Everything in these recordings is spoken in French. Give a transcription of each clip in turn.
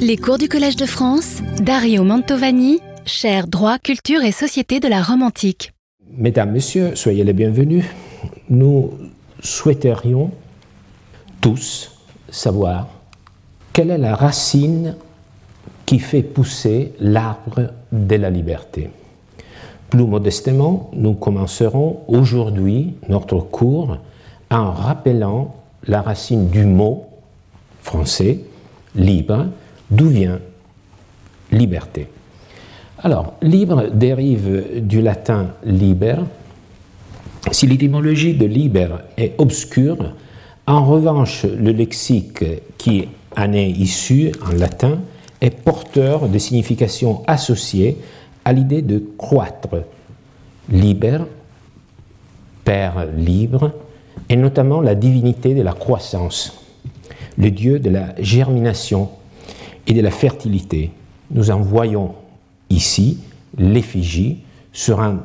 Les cours du Collège de France, Dario Mantovani, cher droit, culture et société de la Rome antique. Mesdames, Messieurs, soyez les bienvenus. Nous souhaiterions tous savoir quelle est la racine qui fait pousser l'arbre de la liberté. Plus modestement, nous commencerons aujourd'hui notre cours en rappelant la racine du mot français libre, d'où vient liberté. Alors, libre dérive du latin liber. Si l'étymologie de liber est obscure, en revanche, le lexique qui en est issu en latin est porteur de significations associées à l'idée de croître. Liber, Père libre, et notamment la divinité de la croissance, le dieu de la germination et de la fertilité. Nous en voyons ici l'effigie sur un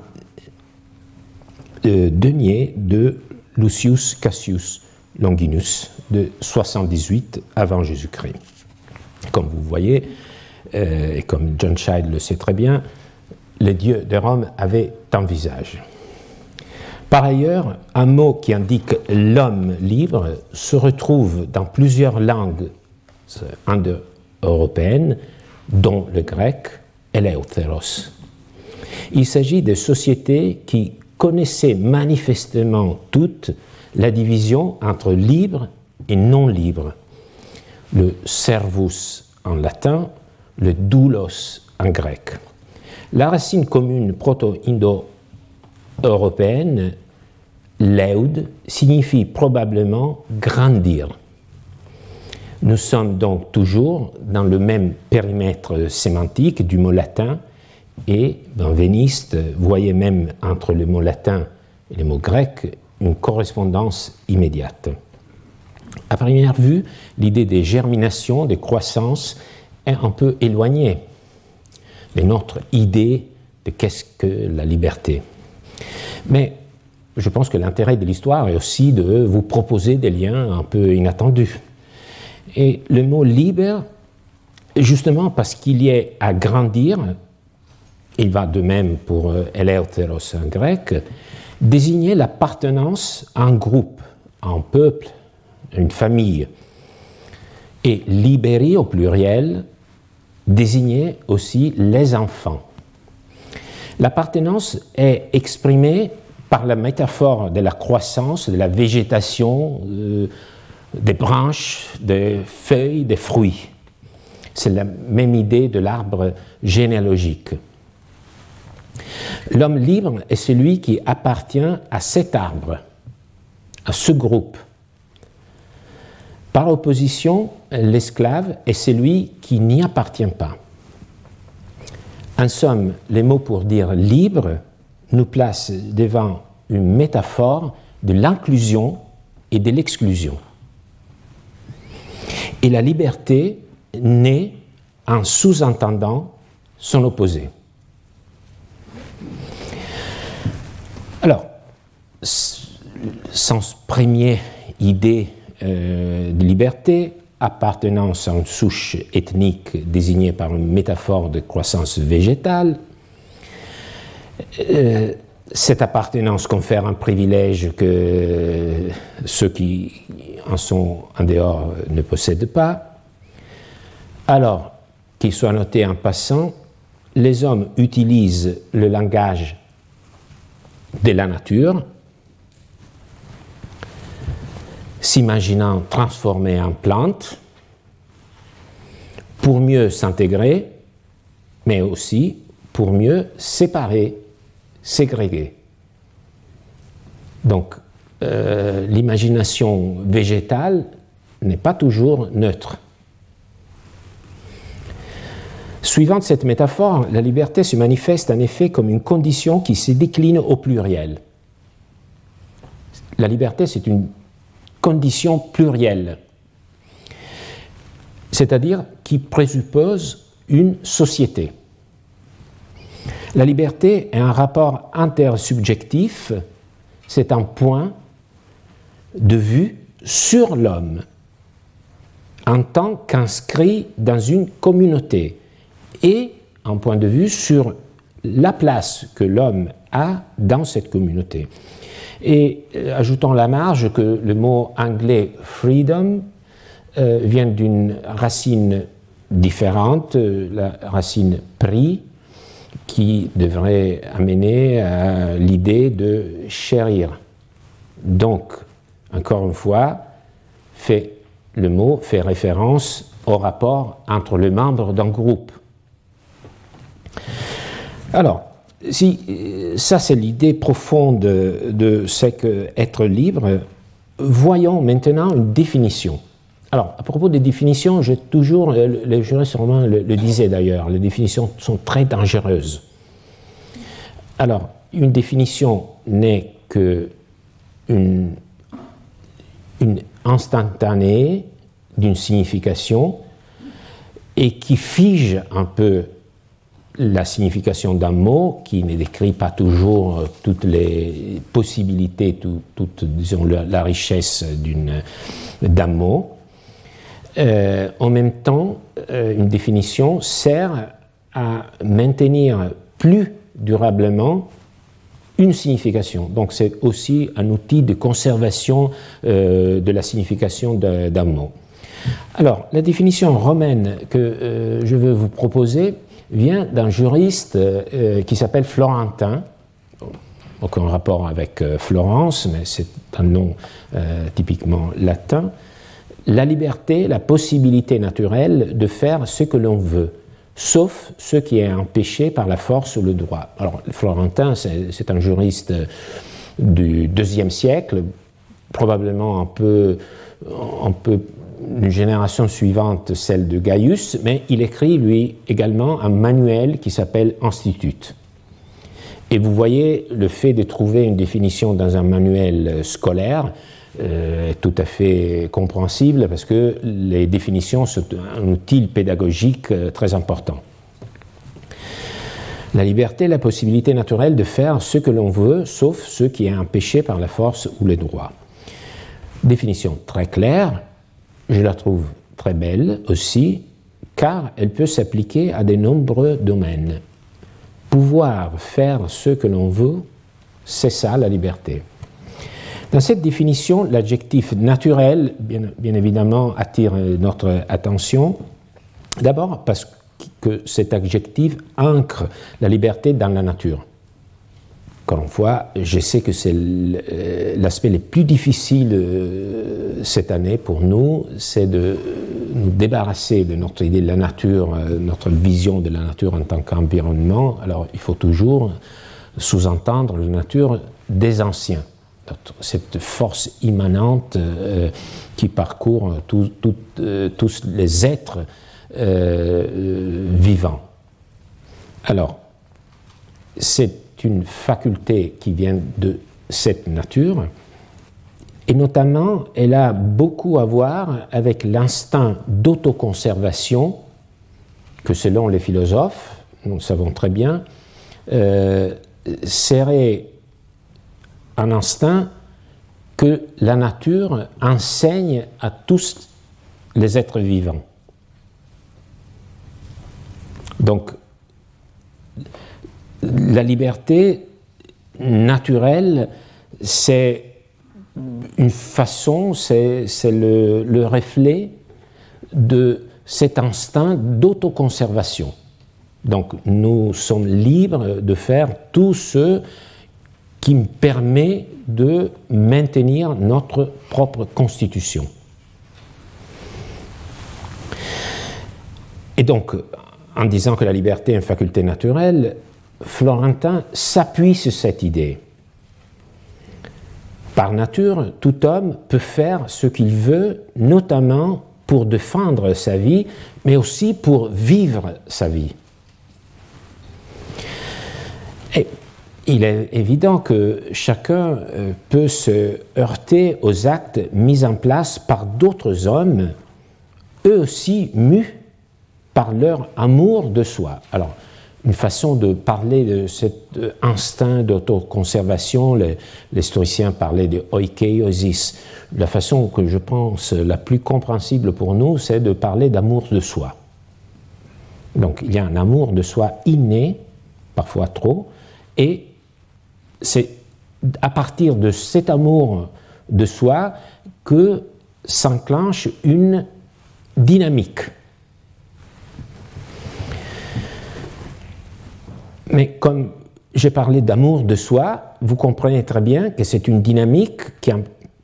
euh, denier de Lucius Cassius Longinus de 78 avant Jésus-Christ. Comme vous voyez, euh, et comme John Child le sait très bien, les dieux de Rome avaient un visage. Par ailleurs, un mot qui indique l'homme libre se retrouve dans plusieurs langues indo-européennes, dont le grec Eleutheros. Il s'agit de sociétés qui connaissaient manifestement toutes la division entre libre et non libre. Le servus en latin, le doulos en grec. La racine commune proto-indo-européenne Leud signifie probablement grandir. Nous sommes donc toujours dans le même périmètre sémantique du mot latin et dans Véniste, voyez même entre le mot latin et le mot grec une correspondance immédiate. À première vue, l'idée des germinations, des croissances est un peu éloignée de notre idée de qu'est-ce que la liberté. Mais je pense que l'intérêt de l'histoire est aussi de vous proposer des liens un peu inattendus. Et le mot libre, justement parce qu'il y est à grandir, il va de même pour Eleutheros en grec, désignait l'appartenance à un groupe, à un peuple, une famille. Et libéri au pluriel désignait aussi les enfants. L'appartenance est exprimée par la métaphore de la croissance, de la végétation, euh, des branches, des feuilles, des fruits. C'est la même idée de l'arbre généalogique. L'homme libre est celui qui appartient à cet arbre, à ce groupe. Par opposition, l'esclave est celui qui n'y appartient pas. En somme, les mots pour dire libre nous place devant une métaphore de l'inclusion et de l'exclusion. Et la liberté naît en sous-entendant son opposé. Alors, sans première idée euh, de liberté, appartenance à une souche ethnique désignée par une métaphore de croissance végétale, euh, cette appartenance confère un privilège que ceux qui en sont en dehors ne possèdent pas. Alors, qu'il soit noté en passant, les hommes utilisent le langage de la nature, s'imaginant transformés en plantes pour mieux s'intégrer, mais aussi pour mieux séparer ségrégués. Donc, euh, l'imagination végétale n'est pas toujours neutre. Suivant cette métaphore, la liberté se manifeste en effet comme une condition qui se décline au pluriel. La liberté, c'est une condition plurielle, c'est-à-dire qui présuppose une société. La liberté est un rapport intersubjectif, c'est un point de vue sur l'homme. en tant qu'inscrit dans une communauté et un point de vue sur la place que l'homme a dans cette communauté. Et euh, ajoutons la marge que le mot anglais freedom euh, vient d'une racine différente, euh, la racine prix, qui devrait amener à l'idée de chérir. Donc, encore une fois, fait, le mot fait référence au rapport entre les membres d'un groupe. Alors, si ça c'est l'idée profonde de ce qu'être libre, voyons maintenant une définition. Alors, à propos des définitions, j'ai toujours, les juristes romains le, le disaient d'ailleurs, les définitions sont très dangereuses. Alors, une définition n'est que une, une instantanée d'une signification et qui fige un peu la signification d'un mot, qui ne décrit pas toujours euh, toutes les possibilités, toute, disons, la, richesse d'un mot. Euh, en même temps, euh, une définition sert à maintenir plus durablement une signification. Donc c'est aussi un outil de conservation de la signification d'un mot. Alors, la définition romaine que je veux vous proposer vient d'un juriste euh, qui s'appelle Florentin. Aucun rapport avec euh, Florence, mais c'est un nom euh, typiquement latin. La liberté, la possibilité naturelle de faire ce que l'on veut, sauf ce qui est empêché par la force ou le droit. Alors, Florentin, c'est un juriste du deuxième siècle, probablement un peu, un une génération suivante, celle de Gaius, mais il écrit, lui, également un manuel qui s'appelle Institut. Et vous voyez, le fait de trouver une définition dans un manuel scolaire est tout à fait compréhensible parce que les définitions sont un outil pédagogique euh, très important. La liberté, la possibilité naturelle de faire ce que l'on veut, sauf ce qui est empêché par la force ou les droits. Définition très claire, je la trouve très belle aussi, car elle peut s'appliquer à de nombreux domaines. Pouvoir faire ce que l'on veut, c'est ça la liberté. Dans cette définition, l'adjectif naturel, bien, évidemment, attire notre attention. D'abord parce que cet adjectif ancre la liberté dans la nature. Encore une fois, je sais que c'est euh, l'aspect le plus difficile euh, cette année pour nous, c'est de nous débarrasser de notre idée de la nature, euh, notre vision de la nature en tant qu'environnement. Alors, il faut toujours sous-entendre la nature des anciens, cette force immanente qui parcourt tous les êtres vivants. Alors, c'est une faculté qui vient de cette nature, et notamment elle a beaucoup à voir avec l'instinct d'autoconservation que selon les philosophes, nous le savons très bien, euh, serait un instinct que la nature enseigne à tous les êtres vivants. Donc, la liberté naturelle, c'est une façon, c'est le, le, reflet de cet instinct d'autoconservation. Donc nous sommes libres de faire tout ce qui me permet de maintenir notre propre constitution. Et donc, en disant que la liberté est une faculté naturelle, Florentin s'appuie sur cette idée. Par nature, tout homme peut faire ce qu'il veut, notamment pour défendre sa vie, mais aussi pour vivre sa vie. Et il est évident que chacun euh, peut se heurter aux actes mis en place par d'autres hommes, eux aussi mus par leur amour de soi. Alors, une façon de parler de cet instinct d'autoconservation. Stoïciens parlaient de oikeiosis. La façon que je pense la plus compréhensible pour nous, c'est de parler d'amour de soi. Donc il y a un amour de soi inné, parfois trop, et c'est à partir de cet amour de soi que s'enclenche une dynamique Mais comme j'ai parlé d'amour de soi, vous comprenez très bien que c'est une dynamique qui a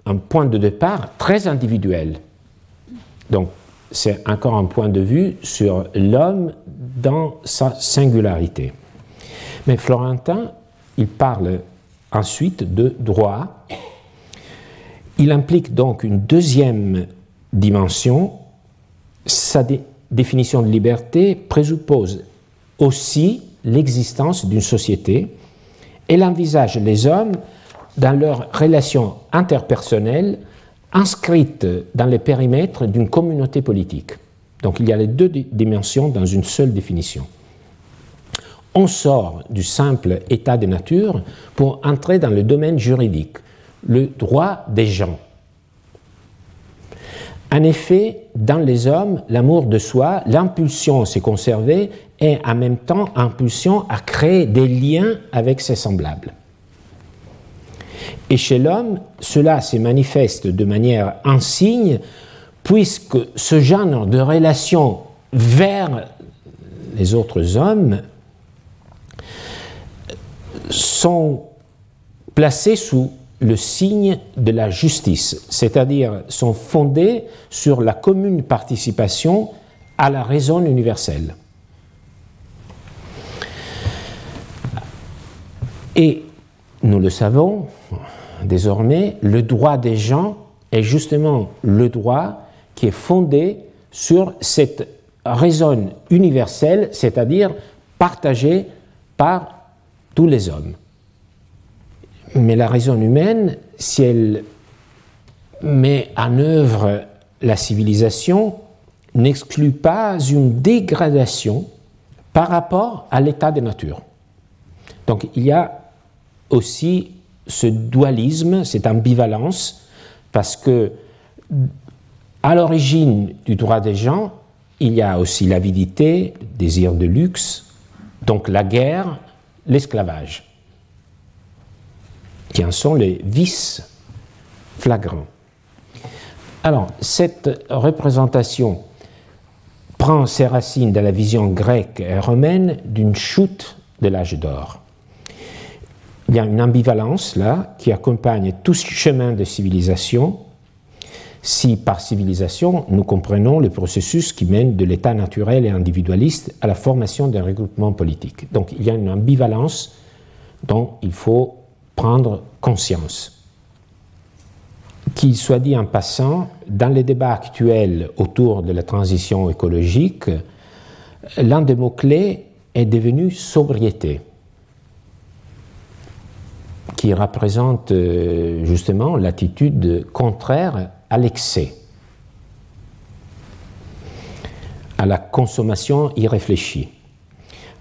un, point de départ très individuel. Donc, c'est encore un point de vue sur l'homme dans sa singularité. Mais Florentin, il parle ensuite de droit. Il implique donc une deuxième dimension. Sa définition de liberté présuppose aussi l'existence d'une société. Elle envisage les hommes dans leurs relations interpersonnelles inscrites dans les périmètres d'une communauté politique. Donc il y a les deux dimensions dans une seule définition. On sort du simple état de nature pour entrer dans le domaine juridique, le droit des gens. En effet, dans les hommes, l'amour de soi, l'impulsion s'est conservée et en même temps impulsion à créer des liens avec ses semblables. Et chez l'homme, cela se manifeste de manière insigne, puisque ce genre de relation vers les autres hommes sont placés sous le signe de la justice, c'est-à-dire sont fondés sur la commune participation à la raison universelle. Et nous le savons désormais, le droit des gens est justement le droit qui est fondé sur cette raison universelle, c'est-à-dire partagée par tous les hommes. Mais la raison humaine, si elle met en œuvre la civilisation, n'exclut pas une dégradation par rapport à l'état de nature. Donc il y a aussi ce dualisme, cette ambivalence, parce que à l'origine du droit des gens, il y a aussi l'avidité, le désir de luxe, donc la guerre, l'esclavage qui en sont les vices flagrants. Alors, cette représentation prend ses racines dans la vision grecque et romaine d'une chute de l'âge d'or. Il y a une ambivalence là qui accompagne tout ce chemin de civilisation, si par civilisation nous comprenons le processus qui mène de l'état naturel et individualiste à la formation d'un regroupement politique. Donc il y a une ambivalence dont il faut prendre conscience. Qu'il soit dit en passant, dans les débats actuels autour de la transition écologique, l'un des mots-clés est devenu sobriété, qui représente euh, justement l'attitude contraire à l'excès, à la consommation irréfléchie.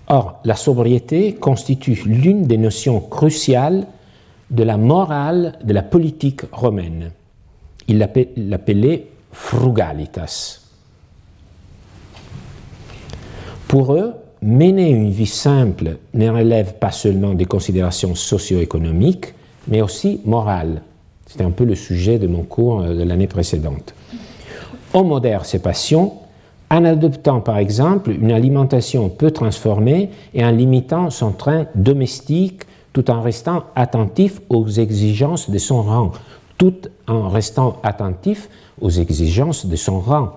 Or, la sobriété constitue l'une des notions cruciales de la morale de la politique romaine. Il l'appelait frugalitas. Pour eux, mener une vie simple ne relève pas seulement des considérations socio-économiques, mais aussi morales. C'était un peu le sujet de mon cours de l'année précédente. On modère ses passions en adoptant par exemple une alimentation peu transformée et en limitant son train domestique tout en restant attentif aux exigences de son rang, tout en restant attentif aux exigences de son rang.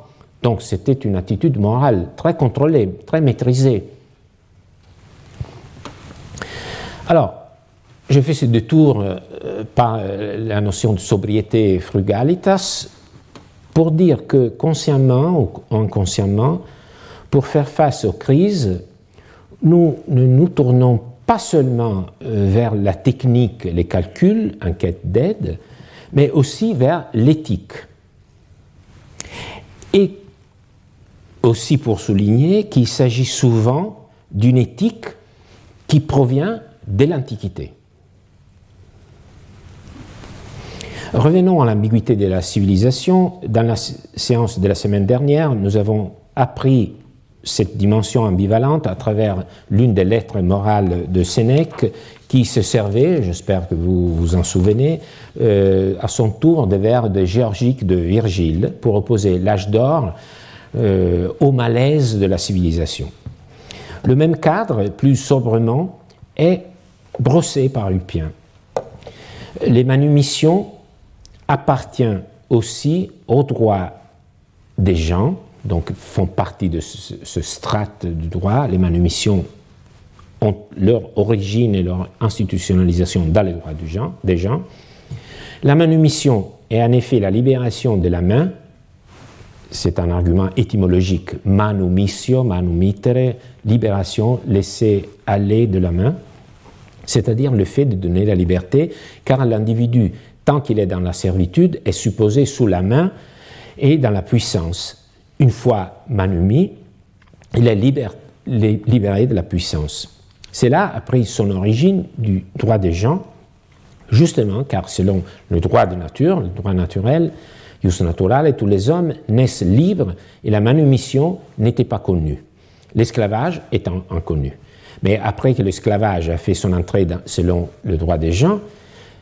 Donc c'était une attitude morale très contrôlée, très maîtrisée. Alors, je fais ce détour euh, par euh, la notion de sobriété frugalitas pour dire que consciemment ou inconsciemment, pour faire face aux crises, nous ne nous tournons pas seulement euh, vers la technique, les calculs en quête d'aide, mais aussi vers l'éthique. Et aussi pour souligner qu'il s'agit souvent d'une éthique qui provient de l'Antiquité. Revenons à l'ambiguïté de la civilisation. Dans la séance de la semaine dernière, nous avons appris cette dimension ambivalente à travers l'une des lettres morales de Sénèque qui se servait, j'espère que vous vous en souvenez, euh, à son tour des vers de Géorgique de Virgile pour opposer l'âge d'or euh, au malaise de la civilisation. Le même cadre, plus sobrement, est brossé par Lupien. Les manumissions appartiennent aussi au droit des gens, donc font partie de ce, ce strate du droit. Les manumissions ont leur origine et leur institutionnalisation dans les droits des gens. La manumission est en effet la libération de la main, c'est un argument étymologique, manumissio, manumitere, libération, laisser aller de la main, c'est-à-dire le fait de donner la liberté, car l'individu, tant qu'il est dans la servitude, est supposé sous la main et dans la puissance. Une fois manumi, il est libéré de la puissance. Cela a pris son origine du droit des gens, justement car selon le droit de nature, le droit naturel, jus naturale, tous les hommes naissent libres et la manumission n'était pas connue, l'esclavage étant inconnu. Mais après que l'esclavage a fait son entrée selon le droit des gens,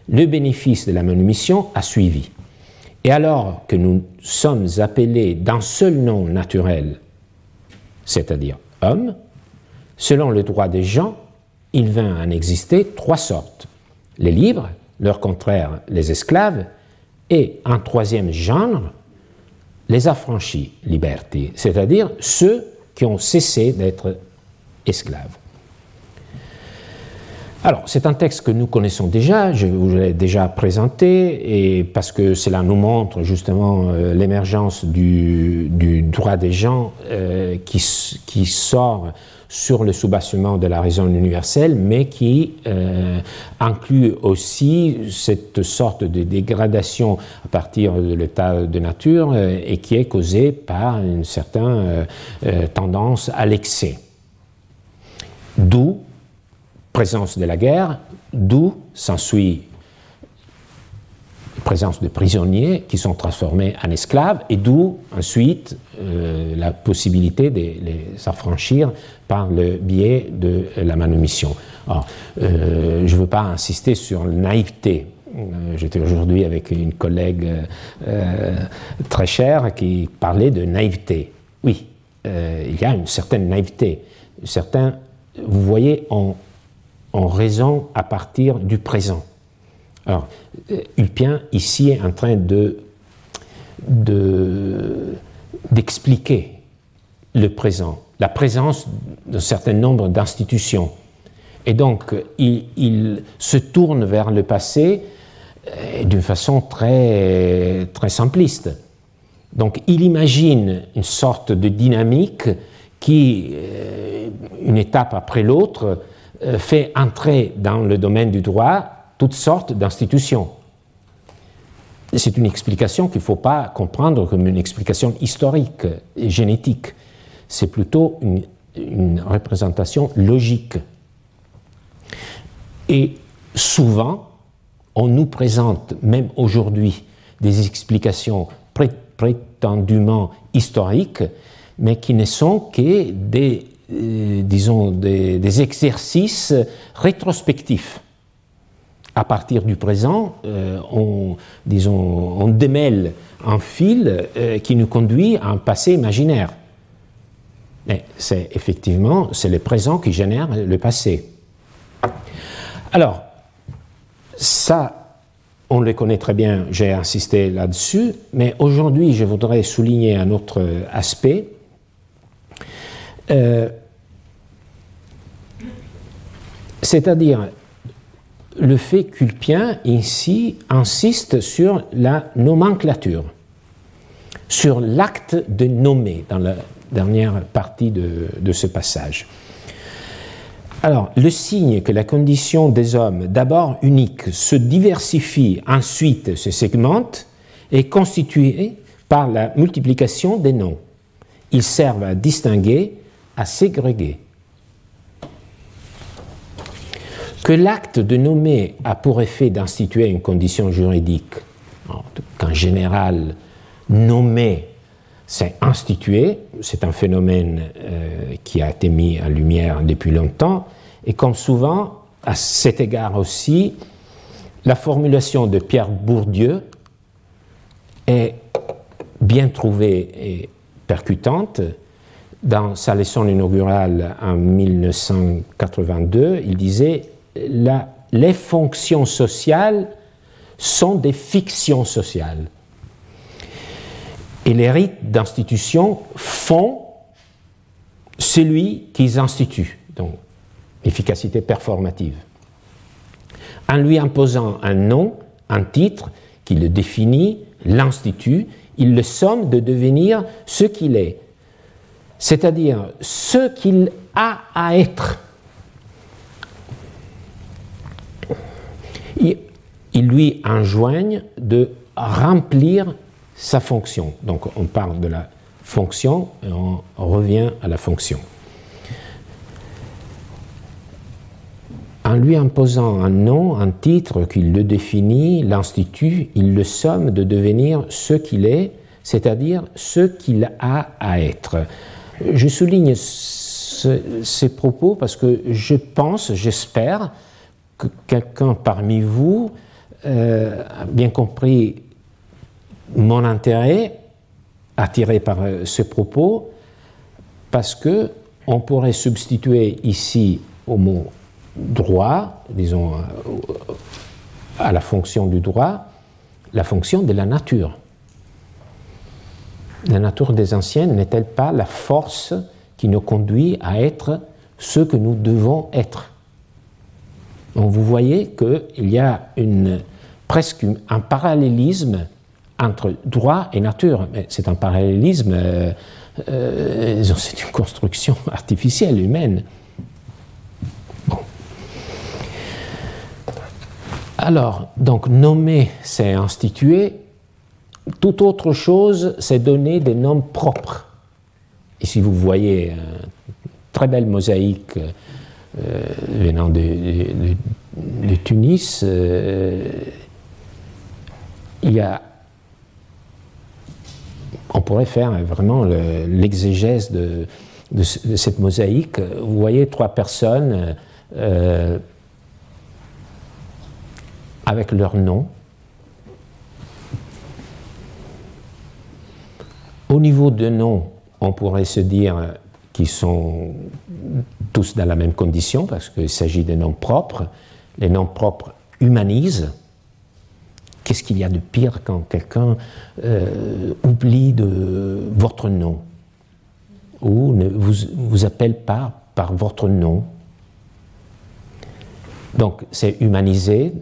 le bénéfice de la manumission a suivi. Et alors que nous sommes appelés d'un seul nom naturel, c'est-à-dire homme, Selon le droit des gens, il vint en exister trois sortes. Les libres, leur contraire, les esclaves, et un troisième genre, les affranchis, liberté, c'est-à-dire ceux qui ont cessé d'être esclaves. Alors, c'est un texte que nous connaissons déjà, je vous l'ai déjà présenté, et parce que cela nous montre justement euh, l'émergence du, droit des gens euh, qui, sort sur le soubassement de la raison universelle, mais qui euh, inclut aussi cette sorte de dégradation à partir de l'état de nature et qui est causée par une certaine tendance à l'excès. D'où présence de la guerre, d'où s'ensuit présence de prisonniers qui sont transformés en esclaves, et d'où ensuite euh, la possibilité de les affranchir par le biais de la manumission. Euh, je ne veux pas insister sur la naïveté. Euh, j'étais aujourd'hui avec une collègue très chère qui parlait de naïveté. Oui, il y a une certaine naïveté. Certains, vous voyez, on, on raison à partir du présent. Alors, Ulpien, ici, est en train de, d'expliquer le présent, la présence d'un certain nombre d'institutions. Et donc, il, se tourne vers le passé euh, d'une façon très, très simpliste. Donc, il imagine une sorte de dynamique qui, euh, une étape après l'autre, euh, fait entrer dans le domaine du droit toutes sortes d'institutions. C'est une explication qu'il ne faut pas comprendre comme une explication historique et génétique. C'est plutôt une, une, représentation logique. Et souvent, on nous présente, même aujourd'hui, des explications prétendument historiques, mais qui ne sont que des, euh, disons, des exercices rétrospectifs à partir du présent, euh, on, disons, on démêle un fil euh, qui nous conduit à un passé imaginaire. Mais c'est effectivement, c'est le présent qui génère le passé. Alors, ça, on le connaît très bien, j'ai insisté là-dessus, mais aujourd'hui, je voudrais souligner un autre aspect. Euh, c'est-à-dire le fait culpien ici insiste sur la nomenclature, sur l'acte de nommer dans la dernière partie de, ce passage. Alors, le signe que la condition des hommes, d'abord unique, se diversifie, ensuite se segmente, est constitué par la multiplication des noms. Ils servent à distinguer, à ségréguer. que l'acte de nommer a pour effet d'instituer une condition juridique, qu'en général, nommer, c'est instituer, c'est un phénomène euh, qui a été mis en lumière depuis longtemps, et comme souvent, à cet égard aussi, la formulation de Pierre Bourdieu est bien trouvée et percutante. Dans sa leçon inaugurale en 1982, il disait la, les fonctions sociales sont des fictions sociales. Et les rites d'institution font celui qu'ils instituent, donc efficacité performative. En lui imposant un nom, un titre qui le définit, l'institut, il le somme de devenir ce qu'il est, c'est-à-dire ce qu'il a à être. Il lui enjoigne de remplir sa fonction. Donc on parle de la fonction et on revient à la fonction. En lui imposant un nom, un titre qui le définit, l'institut, il le somme de devenir ce qu'il est, c'est-à-dire ce qu'il a à être. Je souligne ces propos parce que je pense, j'espère, que quelqu'un parmi vous euh, a bien compris mon intérêt attiré par euh, ce propos parce que on pourrait substituer ici au mot droit, disons, euh, à la fonction du droit, la fonction de la nature. La nature des anciens n'est-elle pas la force qui nous conduit à être ce que nous devons être? Donc vous voyez qu'il y a une, presque un parallélisme entre droit et nature. C'est un parallélisme, euh, euh, c'est une construction artificielle, humaine. Alors, donc nommer, c'est instituer. Toute autre chose, c'est donner des noms propres. Ici, vous voyez une très belle mosaïque euh, venant de, Tunis. il y a on pourrait faire vraiment l'exégèse de, cette mosaïque. Vous voyez trois personnes euh, avec leur nom. Au niveau de nom, on pourrait se dire qu'ils sont tous dans la même condition parce qu'il s'agit de noms propres. Les noms propres humanisent Qu'est-ce qu'il y a de pire quand quelqu'un euh, oublie de votre nom ou ne vous, vous appelle pas par votre nom? Donc c'est humaniser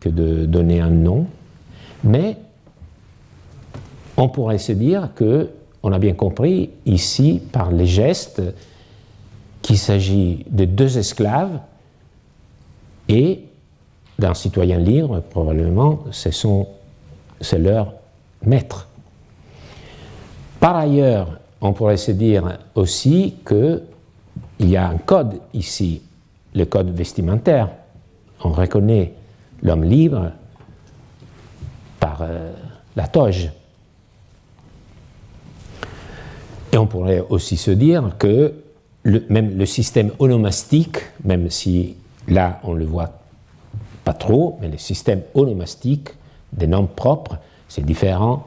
que de donner un nom, mais on pourrait se dire que on a bien compris ici par les gestes qu'il s'agit de deux esclaves et d'un citoyen libre, probablement, c'est leur maître. Par ailleurs, on pourrait se dire aussi qu'il y a un code ici, le code vestimentaire. On reconnaît l'homme libre par euh, la toge. Et on pourrait aussi se dire que même le système onomastique, même si là on le voit pas trop, mais le système onomastique des noms propres, c'est différent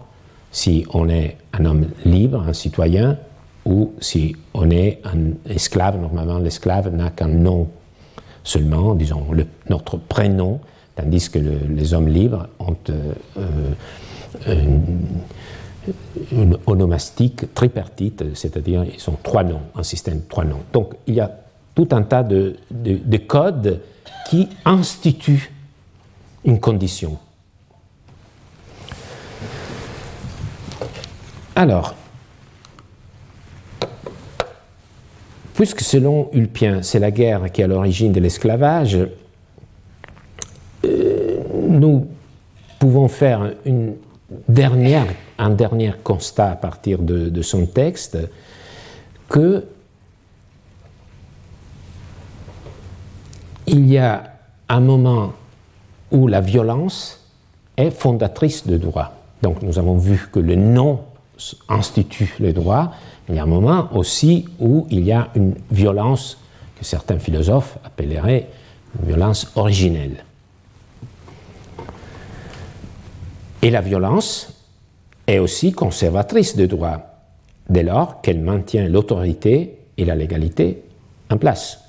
si on est un homme libre, un citoyen, ou si on est un esclave. Normalement, l'esclave n'a qu'un nom seulement, disons notre prénom, tandis que les hommes libres ont euh, euh, onomastique tripartite, c'est-à-dire ils ont trois noms, un système de trois noms. Donc il y a tout un tas de, de codes qui institue une condition. Alors, puisque selon Ulpien, c'est la guerre qui est à l'origine de l'esclavage, euh, nous pouvons faire une dernière, un dernier constat à partir de, son texte que il y a un moment où la violence est fondatrice de droit. Donc nous avons vu que le non institue le droit. Il y a un moment aussi où il y a une violence que certains philosophes appelleraient une violence originelle. Et la violence est aussi conservatrice de droit, dès lors qu'elle maintient l'autorité et la légalité en place.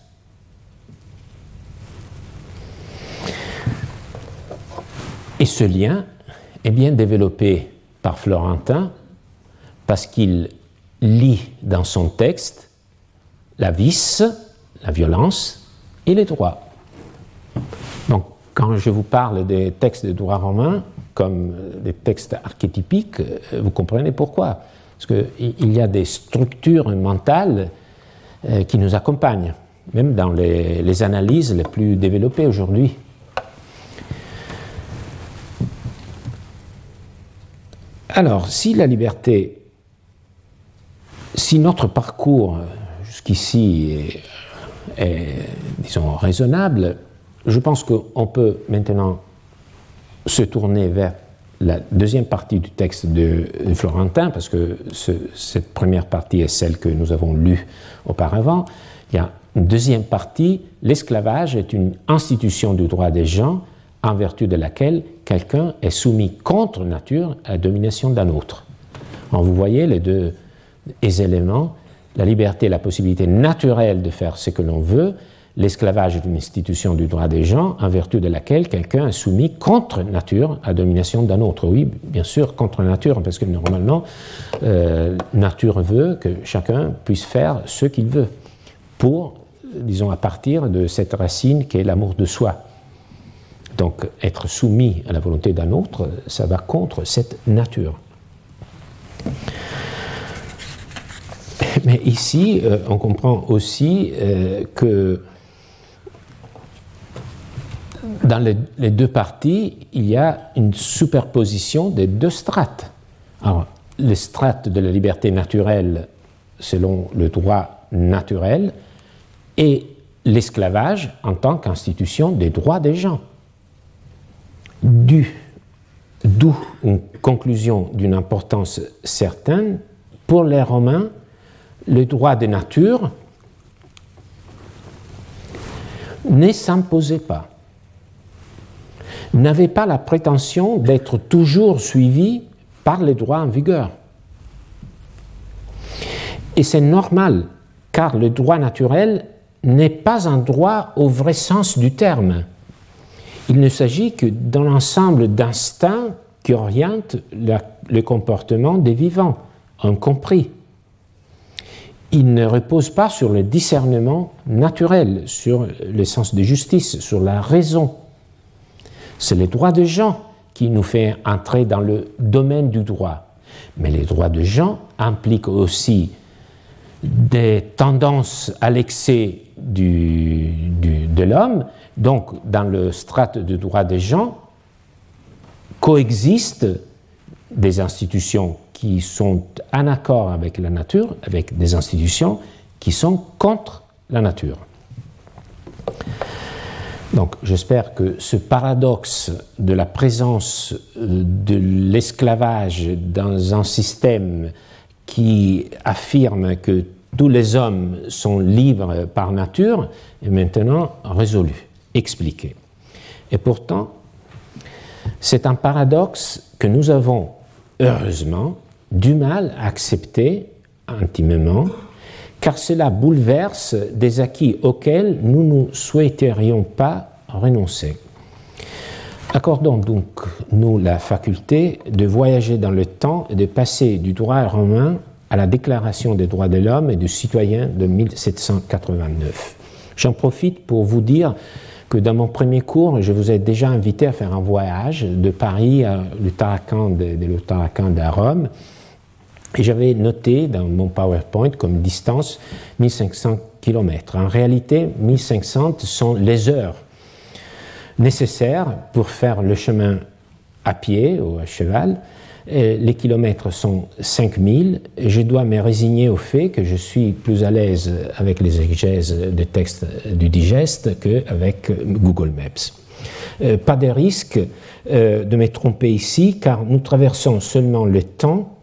Et ce lien est bien développé par Florentin parce qu'il lit dans son texte la vice, la violence et les droits. Donc, quand je vous parle des textes de droit romain comme des textes archétypiques, euh, vous comprenez pourquoi. Parce qu'il y a des structures mentales euh, qui nous accompagnent, même dans les analyses les plus développées aujourd'hui. Alors, si la liberté, si notre parcours jusqu'ici est, disons, raisonnable, je pense qu'on peut maintenant se tourner vers la deuxième partie du texte de, Florentin, parce que cette première partie est celle que nous avons lue auparavant. Il y a une deuxième partie, l'esclavage est une institution du droit des gens en vertu de laquelle quelqu'un est soumis contre nature à la domination d'un autre. vous voyez les deux éléments, la liberté la possibilité naturelle de faire ce que l'on veut, l'esclavage est une institution du droit des gens en vertu de laquelle quelqu'un est soumis contre nature à domination d'un autre. Oui, bien sûr, contre nature, parce que normalement, euh, nature veut que chacun puisse faire ce qu'il veut, pour, disons, à partir de cette racine qui est l'amour de soi. Donc être soumis à la volonté d'un autre, ça va contre cette nature. Mais ici, euh, on comprend aussi euh, que dans les, deux parties, il y a une superposition des deux strates. Alors, les strates de la liberté naturelle selon le droit naturel et l'esclavage en tant qu'institution des droits des gens d'où une conclusion d'une importance certaine, pour les Romains, le droit de nature ne s'imposait pas, n'avait pas la prétention d'être toujours suivi par les droits en vigueur. Et c'est normal, car le droit naturel n'est pas un droit au vrai sens du terme. Il ne s'agit que dans l'ensemble d'instincts qui orientent le comportement des vivants, compris. Il ne repose pas sur le discernement naturel, sur le sens de justice, sur la raison. C'est les droits de gens qui nous fait entrer dans le domaine du droit. Mais les droits de gens impliquent aussi des tendances à l'excès de l'homme donc, dans le strate de droit des gens, coexistent des institutions qui sont en accord avec la nature, avec des institutions qui sont contre la nature. Donc j'espère que ce paradoxe de la présence euh, de l'esclavage dans un système qui affirme que tous les hommes sont libres par nature est maintenant résolu expliqué. Et pourtant, c'est un paradoxe que nous avons, heureusement, du mal à accepter intimement, car cela bouleverse des acquis auxquels nous ne souhaiterions pas renoncer. Accordons donc nous la faculté de voyager dans le temps et de passer du droit romain à la Déclaration des droits de l'homme et du citoyen de 1789. J'en profite pour vous dire que dans mon premier cours, je vous ai déjà invité à faire un voyage de Paris à le Tarakan de, à Rome. Et j'avais noté dans mon PowerPoint comme distance 1500 km. En réalité, 1500 sont les heures nécessaires pour faire le chemin à pied ou à cheval les kilomètres sont 5000, je dois me résigner au fait que je suis plus à l'aise avec les exégèses de textes du digeste qu'avec Google Maps. Euh, pas de risque euh, de me tromper ici, car nous traversons seulement le temps.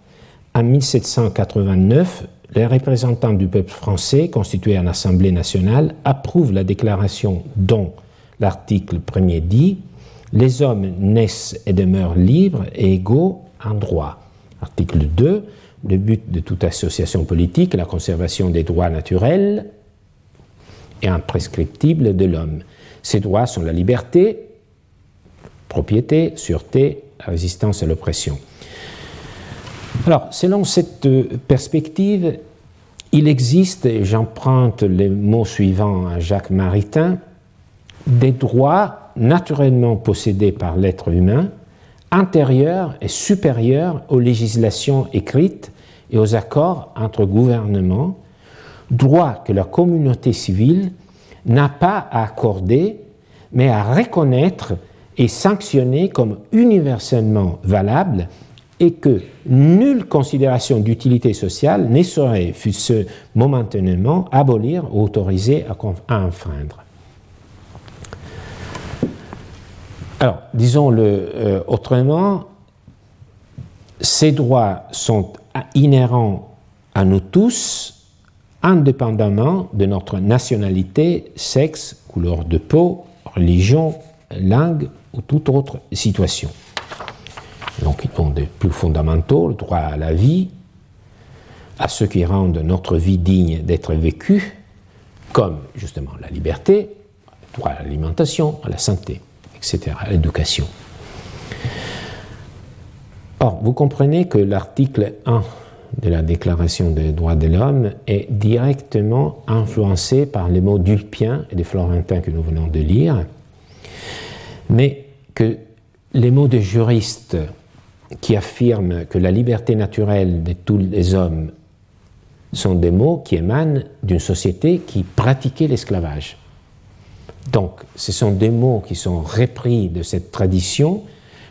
En 1789, les représentants du peuple français, constitués en Assemblée nationale, approuvent la déclaration dont l'article premier dit Les hommes naissent et demeurent libres et égaux en droit. Article 2 Le but de toute association politique est la conservation des droits naturels et imprescriptibles de l'homme. Ces droits sont la liberté, propriété, sûreté, résistance à l'oppression. Alors, selon cette perspective, il existe, et j'emprunte les mots suivants à Jacques Maritain, des droits naturellement possédés par l'être humain, antérieurs et supérieurs aux législations écrites et aux accords entre gouvernements, droits que la communauté civile n'a pas à accorder, mais à reconnaître et sanctionner comme universellement valables et que nulle considération d'utilité sociale ne saurait, fût-ce momentanément, abolir ou autoriser à, enfreindre. Alors, disons-le euh, autrement, ces droits sont inhérents à nous tous, indépendamment de notre nationalité, sexe, couleur de peau, religion, langue ou toute autre situation. Donc ils ont des plus fondamentaux, le droit à la vie, à ce qui rendent notre vie digne d'être vécue, comme justement la liberté, le droit à l'alimentation, à la santé, etc., à l'éducation. Or, vous comprenez que l'article 1 de la Déclaration des droits de l'homme est directement influencé par les mots d'Ulpien et de Florentin que nous venons de lire, mais que les mots de juristes qui affirment que la liberté naturelle de tous les hommes sont des mots qui émanent d'une société qui pratiquait l'esclavage. Donc, ce sont des mots qui sont repris de cette tradition,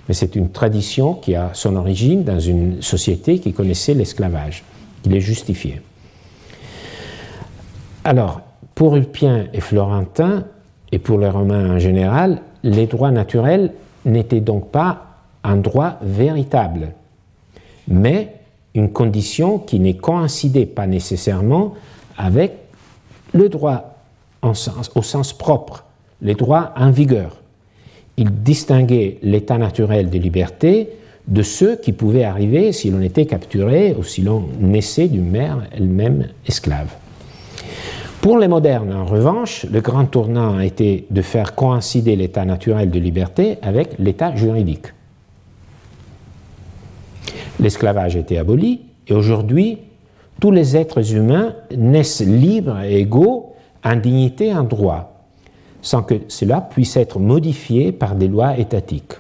mais c'est une tradition qui a son origine dans une société qui connaissait l'esclavage, qui les justifiait. Alors, pour Ulpien et Florentin, et pour les Romains en général, les droits naturels n'étaient donc pas un droit véritable, mais une condition qui ne coïncidait pas nécessairement avec le droit au sens propre, les droits en vigueur. Il distinguait l'état naturel de liberté de ceux qui pouvaient arriver si l'on était capturé ou si l'on naissait d'une mère elle-même esclave. Pour les modernes, en revanche, le grand tournant a été de faire coïncider l'état naturel de liberté avec l'état juridique. L'esclavage a été aboli et aujourd'hui, tous les êtres humains naissent libres et égaux en dignité et en droit, sans que cela puisse être modifié par des lois étatiques.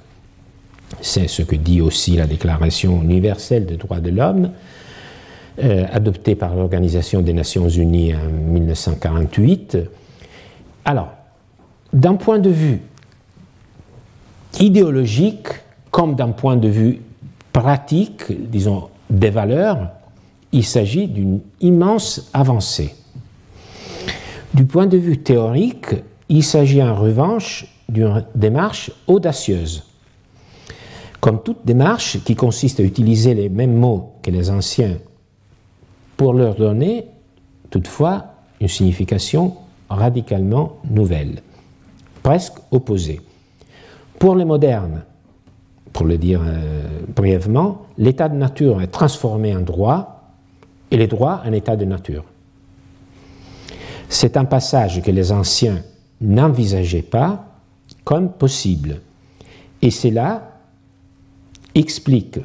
C'est ce que dit aussi la Déclaration universelle des droits de l'homme, euh, adopté par l'Organisation des Nations Unies en 1948. Alors, d'un point de vue idéologique, comme d'un point de vue pratique, disons, des valeurs, il s'agit d'une immense avancée. Du point de vue théorique, il s'agit en revanche d'une démarche audacieuse. Comme toute démarche qui consiste à utiliser les mêmes mots que les anciens pour leur donner toutefois une signification radicalement nouvelle, presque opposée. Pour les modernes, pour le dire euh, brièvement, l'état de nature est transformé en droit et les droits en état de nature. C'est un passage que les anciens n'envisageaient pas comme possible. Et cela explique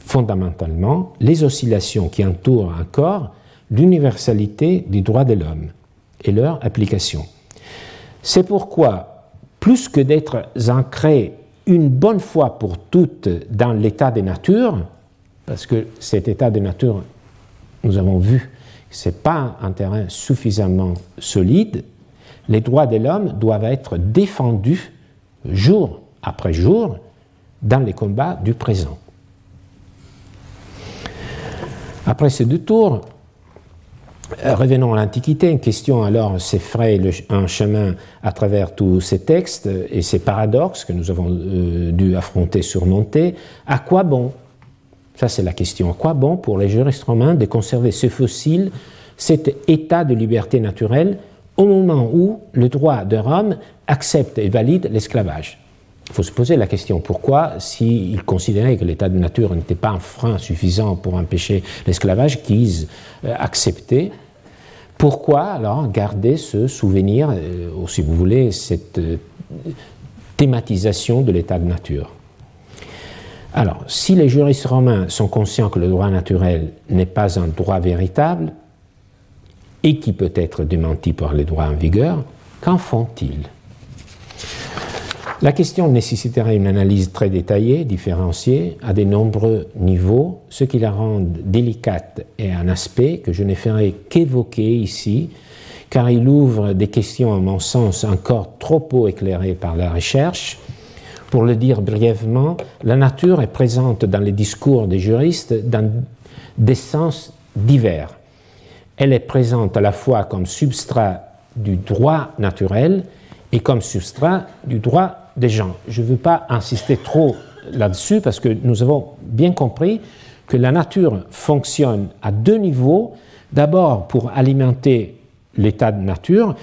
fondamentalement les oscillations qui entourent encore l'universalité des droits de l'homme et leur application. C'est pourquoi, plus que d'être ancré une bonne fois pour toutes dans l'état de nature, parce que cet état de nature, nous avons vu, ce n'est pas un terrain suffisamment solide, les droits de l'homme doivent être défendus jour après jour dans les combats du présent. Après ces deux tours, revenons à l'Antiquité. Une question alors s'effraie un chemin à travers tous ces textes et ces paradoxes que nous avons euh, dû affronter, surmonter. À quoi bon? Ça, c'est la question. À quoi bon pour les juristes romains de conserver ce fossile, cet état de liberté naturelle, au moment où le droit de Rome accepte et valide l'esclavage? Il faut se poser la question pourquoi, s'ils considéraient que l'état de nature n'était pas un frein suffisant pour empêcher l'esclavage, qu'ils euh, acceptaient, pourquoi alors garder ce souvenir, euh, ou si vous voulez, cette euh, thématisation de l'état de nature? Alors, si les juristes romains sont conscients que le droit naturel n'est pas un droit véritable et qui peut être démenti par les droits en vigueur, qu'en font-ils? La question nécessiterait une analyse très détaillée, différenciée, à de nombreux niveaux, ce qui la rend délicate et un aspect que je ne ferai qu'évoquer ici, car il ouvre des questions, à mon sens, encore trop peu éclairées par la recherche. Pour le dire brièvement, la nature est présente dans les discours des juristes dans des sens divers. Elle est présente à la fois comme substrat du droit naturel et comme substrat du droit des gens. Je ne veux pas insister trop là-dessus parce que nous avons bien compris que la nature fonctionne à deux niveaux. D'abord pour alimenter l'état de nature,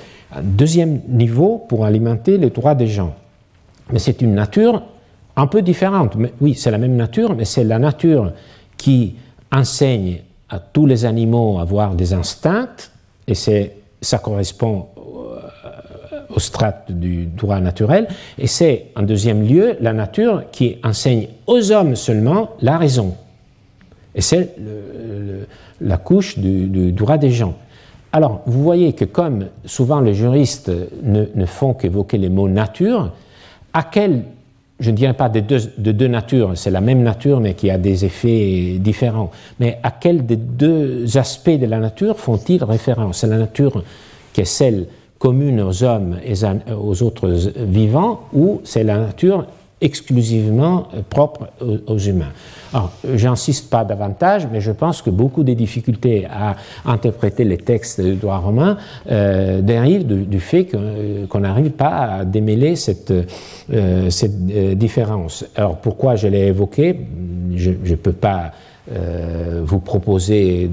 deuxième niveau pour alimenter les droits des gens. Mais c'est une nature un peu différente. Mais, oui, c'est la même nature, mais c'est la nature qui enseigne à tous les animaux à avoir des instincts, et ça correspond au strate du droit naturel, et c'est en deuxième lieu la nature qui enseigne aux hommes seulement la raison. Et c'est la couche du, droit des gens. Alors, vous voyez que comme souvent les juristes ne, font qu'évoquer les mots nature, à quel, je ne dirais pas de deux, de deux natures, c'est la même nature mais qui a des effets différents, mais à quel des deux aspects de la nature font-ils référence? C'est la nature qui est celle commune aux hommes et aux autres vivants, ou c'est la nature exclusivement propre aux, humains. Alors, j'insiste pas davantage, mais je pense que beaucoup des difficultés à interpréter les textes du droit romain euh, dérivent du, fait qu'on n'arrive pas à démêler cette, euh, cette euh, différence. Alors, pourquoi je l'ai évoqué? Je ne peux pas euh, vous proposer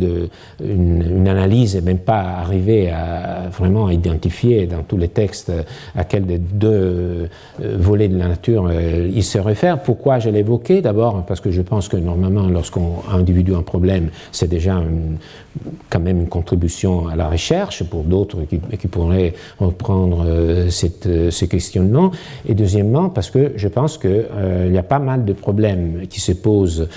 une, analyse et même pas arriver à vraiment identifier dans tous les textes à quel des deux euh, volets de la nature euh, il se réfère. Pourquoi je évoqué D'abord? Parce que je pense que normalement, lorsqu'on individu un problème, c'est déjà quand même une contribution à la recherche pour d'autres qui, pourraient reprendre cette, ce questionnement. Et deuxièmement, parce que je pense qu'il y a pas mal de problèmes qui se posent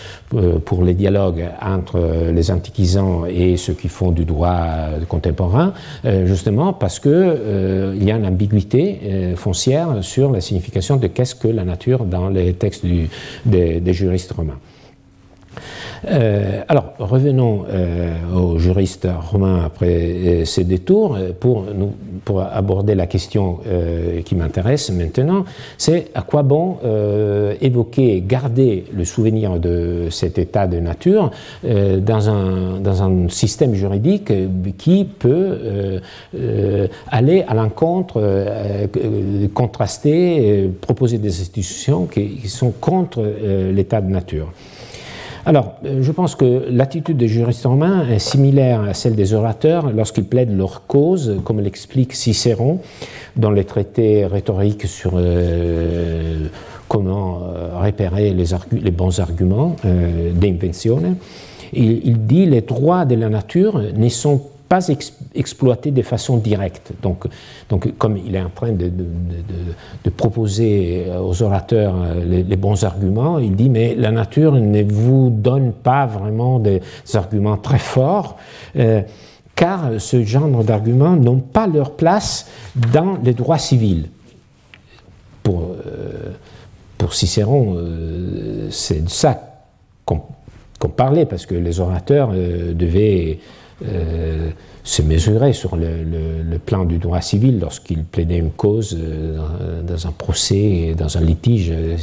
pour les dialogue entre les antiquisants et ceux qui font du droit contemporain, euh, justement parce qu'il euh, y a une ambiguïté euh, foncière sur la signification de qu'est-ce que la nature dans les textes des juristes romains. Euh, alors, revenons euh, aux juristes romains après euh, ces détours pour, nous, pour aborder la question qui m'intéresse maintenant. C'est à quoi bon évoquer, garder le souvenir de cet état de nature dans, un, dans un système juridique qui peut aller à l'encontre, contraster, proposer des institutions qui sont contre l'état de nature. Alors, euh, je pense que l'attitude des juristes romains est similaire à celle des orateurs lorsqu'ils plaident leur cause, comme l'explique Cicéron dans les traités rhétoriques sur euh, comment euh, repérer les, bons arguments d'invention. Il, il, dit les droits de la nature ne sont pas exploité de façon directe. Donc, donc comme il est en train de, proposer aux orateurs euh, les, bons arguments, il dit mais la nature ne vous donne pas vraiment des arguments très forts. Euh, car ce genre d'arguments n'ont pas leur place dans les droits civils. Pour, euh, pour Cicéron, c'est de ça qu'on parlait, parce que les orateurs devaient euh, se mesurer sur le, plan du droit civil lorsqu'il plaidait une cause euh, dans un procès, dans un litige euh,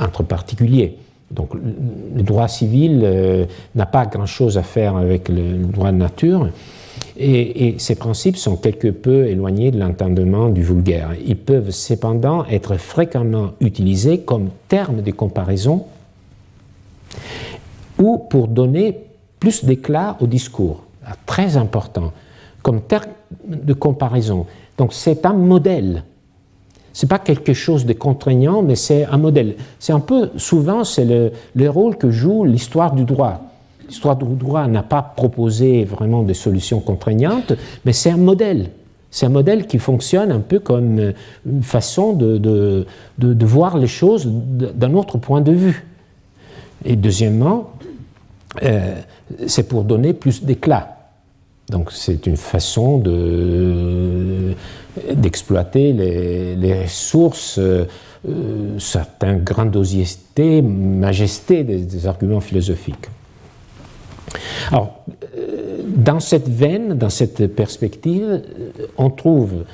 entre particuliers. Donc le droit civil n'a pas grand-chose à faire avec le, droit de nature. Et, ces principes sont quelque peu éloignés de l'entendement du vulgaire. Ils peuvent cependant être fréquemment utilisés comme termes de comparaison ou pour donner plus d'éclat au discours. Très important. Comme terme de comparaison. Donc c'est un modèle c'est pas quelque chose de contraignant, mais c'est un modèle. C'est un peu, souvent, c'est le, rôle que joue l'histoire du droit. L'histoire du droit n'a pas proposé vraiment de solutions contraignantes, mais c'est un modèle. C'est un modèle qui fonctionne un peu comme une façon de, de, voir les choses d'un autre point de vue. Et deuxièmement, euh, c'est pour donner plus d'éclat. Donc c'est une façon d'exploiter les, ressources, euh, certaines grandiosités, majesté des, arguments philosophiques. Alors, euh, dans cette veine, dans cette perspective, on trouve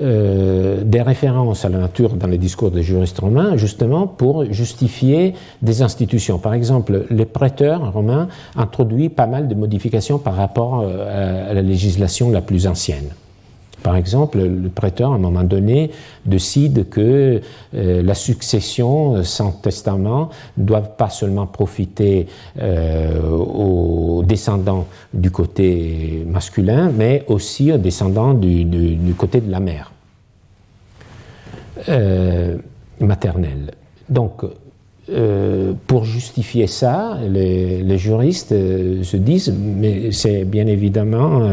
euh, des références à la nature dans les discours des juristes romains, justement pour justifier des institutions. Par exemple, les prêteurs romains introduisent pas mal de modifications par rapport euh, à la législation la plus ancienne. Par exemple, le prêteur, à un moment donné, décide que euh, la succession sans testament doit pas seulement profiter aux descendants du côté masculin, mais aussi aux descendants du, côté de la mère. Euh, maternelle. Donc, euh, pour justifier ça, les, juristes euh, se disent, mais c'est bien évidemment,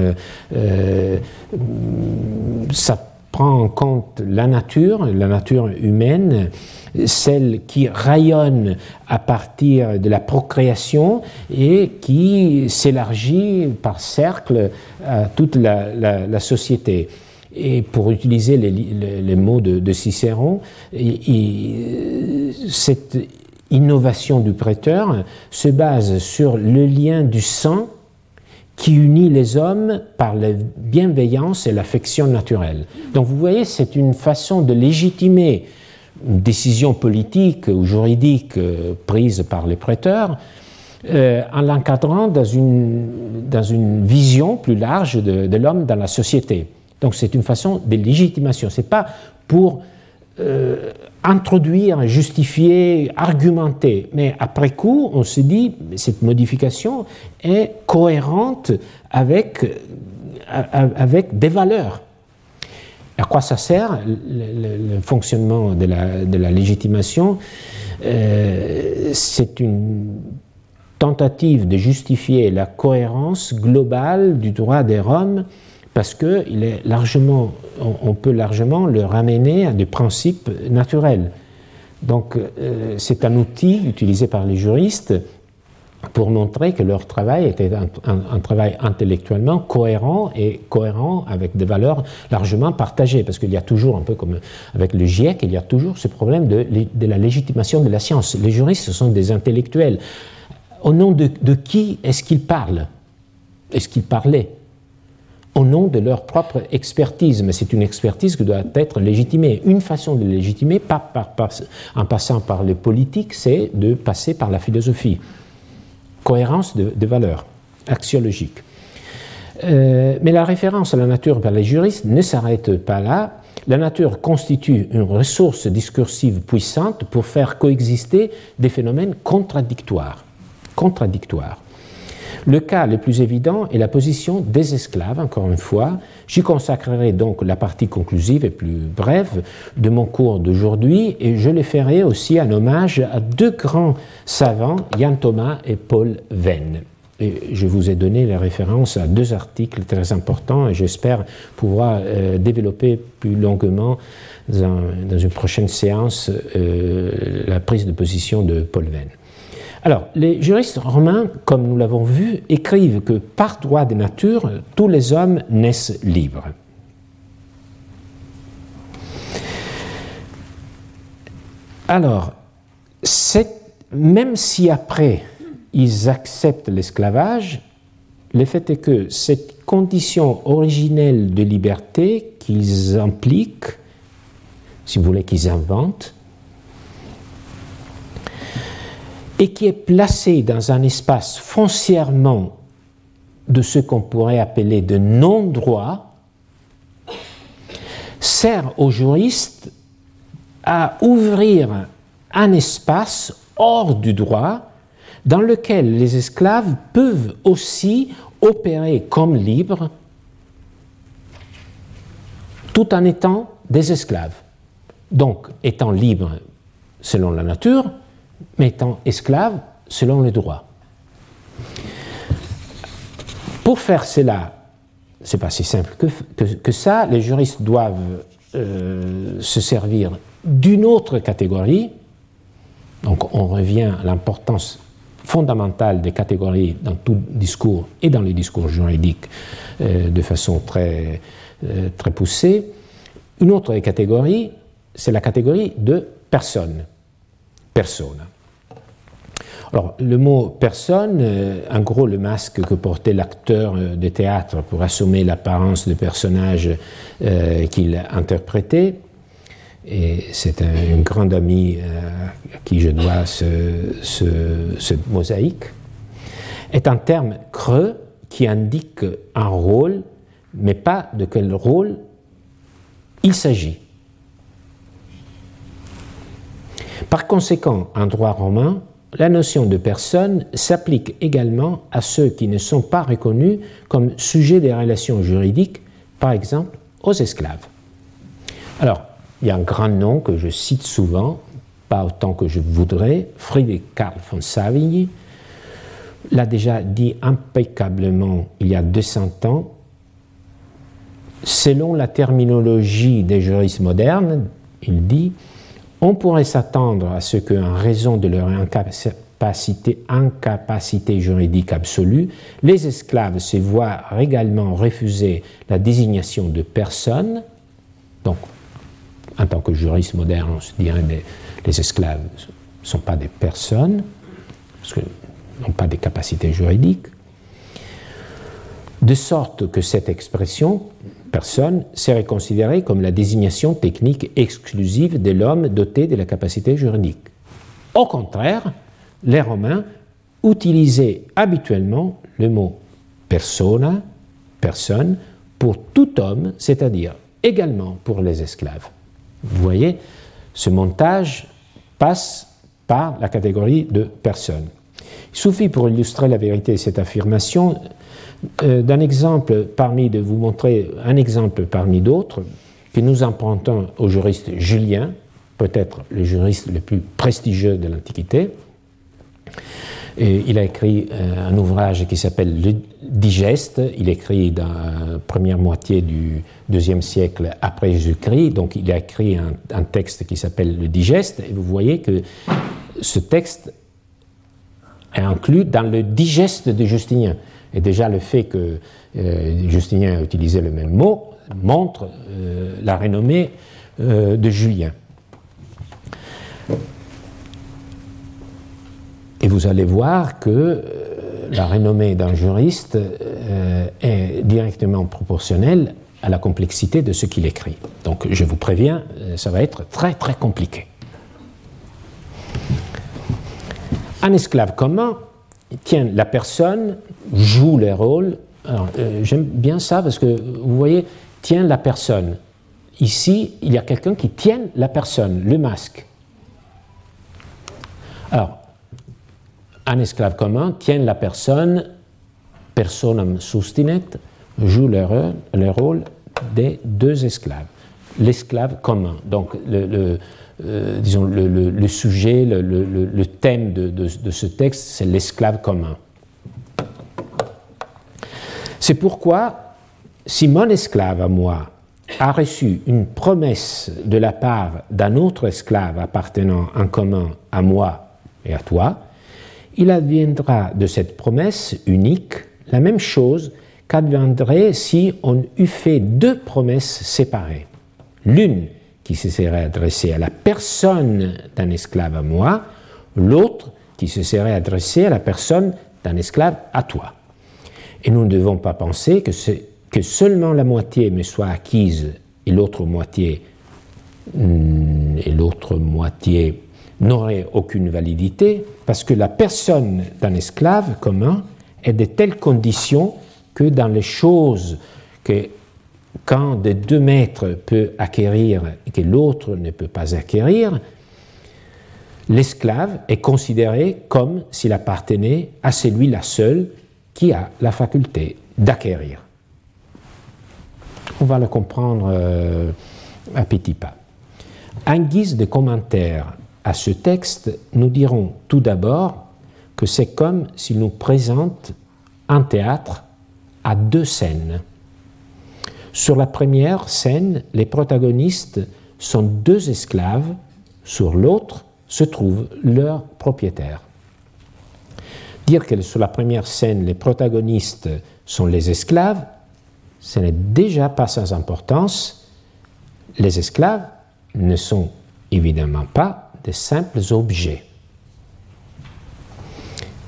ça prend en compte la nature, la nature humaine, celle qui rayonne à partir de la procréation et qui s'élargit par cercle à toute la société. Et pour utiliser les, mots de, Cicéron, cette innovation du prêteur se base sur le lien du sang qui unit les hommes par la bienveillance et l'affection naturelle. Donc vous voyez, c'est une façon de légitimer une décision politique ou juridique euh, prise par les prêteurs euh, en l'encadrant dans une, dans une vision plus large de l'homme dans la société. Donc c'est une façon de légitimation. Ce n'est pas pour euh, introduire, justifier, argumenter. Mais après coup, on se dit, cette modification est cohérente avec, euh, avec des valeurs. À quoi ça sert le, fonctionnement de la, légitimation? Euh, C'est une tentative de justifier la cohérence globale du droit des Roms parce que est largement, on, peut largement le ramener à des principes naturels. Donc euh, c'est un outil utilisé par les juristes pour montrer que leur travail était un, travail intellectuellement cohérent et cohérent avec des valeurs largement partagées. Parce qu'il y a toujours, un peu comme avec le GIEC, il y a toujours ce problème de, la légitimation de la science. Les juristes, ce sont des intellectuels. Au nom de qui est-ce qu'ils parlent? Est-ce qu'ils parlaient? Au nom de leur propre expertise, mais c'est une expertise qui doit être légitimée. Une façon de légitimer, pas en passant par les politiques, c'est de passer par la philosophie. Cohérence de, valeurs axiologiques. Euh, mais la référence à la nature par les juristes ne s'arrête pas là. La nature constitue une ressource discursive puissante pour faire coexister des phénomènes. Contradictoires. Le cas le plus évident est la position des esclaves, encore une fois. J'y consacrerai donc la partie conclusive et plus brève de mon cours d'aujourd'hui et je le ferai aussi en hommage à deux grands savants, Jan Thomas et Paul Venn. Et je vous ai donné les références à deux articles très importants et j'espère pouvoir euh, développer plus longuement dans, une prochaine séance euh, la prise de position de Paul Venn. Alors, les juristes romains, comme nous l'avons vu, écrivent que par droit de nature, tous les hommes naissent libres. Alors, même si après ils acceptent l'esclavage, le fait est que cette condition originelle de liberté qu'ils impliquent, si vous voulez qu'ils inventent, et qui est placé dans un espace foncièrement de ce qu'on pourrait appeler de non-droit, sert aux juristes à ouvrir un espace hors du droit dans lequel les esclaves peuvent aussi opérer comme libres tout en étant des esclaves. Donc étant libres selon la nature, mais étant esclaves selon le droit. Pour faire cela, c'est pas si simple que, ça, les juristes doivent euh, se servir d'une autre catégorie. Donc on revient à l'importance fondamentale des catégories dans tout discours et dans le discours juridique euh, de façon très, euh, très poussée. Une autre catégorie, c'est la catégorie de personne. Personne. Alors, le mot personne, euh, en gros, le masque que portait l'acteur de théâtre pour assommer l'apparence du personnage qu'il interprétait, et c'est un, grand ami euh, à qui je dois ce, mosaïque, est un terme creux qui indique un rôle, mais pas de quel rôle il s'agit. Par conséquent, en droit romain, la notion de personne s'applique également à ceux qui ne sont pas reconnus comme sujets des relations juridiques, par exemple aux esclaves. Alors, il y a un grand nom que je cite souvent, pas autant que je voudrais, Friedrich Karl von Savigny, l'a déjà dit impeccablement il y a 200 ans. Selon la terminologie des juristes modernes, il dit on pourrait s'attendre à ce qu'en raison de leur incapacité, juridique absolue, les esclaves se voient également refuser la désignation de personne, donc en tant que juriste moderne, on se dirait mais les esclaves ne sont pas des personnes, parce qu'ils n'ont pas des capacités juridiques, de sorte que cette expression, personne, serait considérée comme la désignation technique exclusive de l'homme doté de la capacité juridique. Au contraire, les Romains utilisaient habituellement le mot persona, personne, pour tout homme, c'est-à-dire également pour les esclaves. Vous voyez, ce montage passe par la catégorie de personnes. Il suffit pour illustrer la vérité de cette affirmation d'un exemple parmi de vous montrer un exemple parmi d'autres que nous empruntons au juriste Julien, peut-être le juriste le plus prestigieux de l'Antiquité, il a écrit euh, un ouvrage qui s'appelle Le Digeste. Il écrit dans la première moitié du deuxième siècle après Jésus-Christ. Donc il a écrit un, texte qui s'appelle Le Digeste. Et vous voyez que ce texte est inclus dans le Digeste de Justinien. Et déjà le fait que euh, Justinien a utilisé le même mot montre euh, la renommée de Julien. Et vous allez voir que euh, la renommée d'un juriste euh, est directement proportionnelle à la complexité de ce qu'il écrit. Donc je vous préviens, euh, ça va être très très compliqué. Un esclave commun tient la personne, joue les rôles. J'aime bien ça parce que vous voyez, tient la personne. Ici, il y a quelqu'un qui tient la personne, le masque. Alors, un esclave commun tient la personne, personam sustinet, joue le, rôle des deux esclaves. L'esclave commun. Donc, le, euh, disons, le, sujet, le, thème de, ce texte, c'est l'esclave commun. C'est pourquoi, si mon esclave à moi a reçu une promesse de la part d'un autre esclave appartenant en commun à moi et à toi, il adviendra de cette promesse unique la même chose qu'adviendrait si on eût fait deux promesses séparées. L'une qui se serait adressée à la personne d'un esclave à moi, l'autre qui se serait adressée à la personne d'un esclave à toi. Et nous ne devons pas penser que, seulement la moitié me soit acquise et l'autre moitié, hmm, et l'autre moitié n'aurait aucune validité parce que la personne d'un esclave commun est de telles conditions que dans les choses que quand de deux maîtres peut acquérir et que l'autre ne peut pas acquérir, l'esclave est considéré comme s'il appartenait à celui-là seul qui a la faculté d'acquérir. On va le comprendre euh, à petits pas. En guise de commentaire à ce texte, nous dirons tout d'abord que c'est comme s'il nous présente un théâtre à deux scènes. Sur la première scène, les protagonistes sont deux esclaves, sur l'autre se trouve leur propriétaire. Dire que sur la première scène, les protagonistes sont les esclaves, ce n'est déjà pas sans importance. Les esclaves ne sont évidemment pas de simples objets.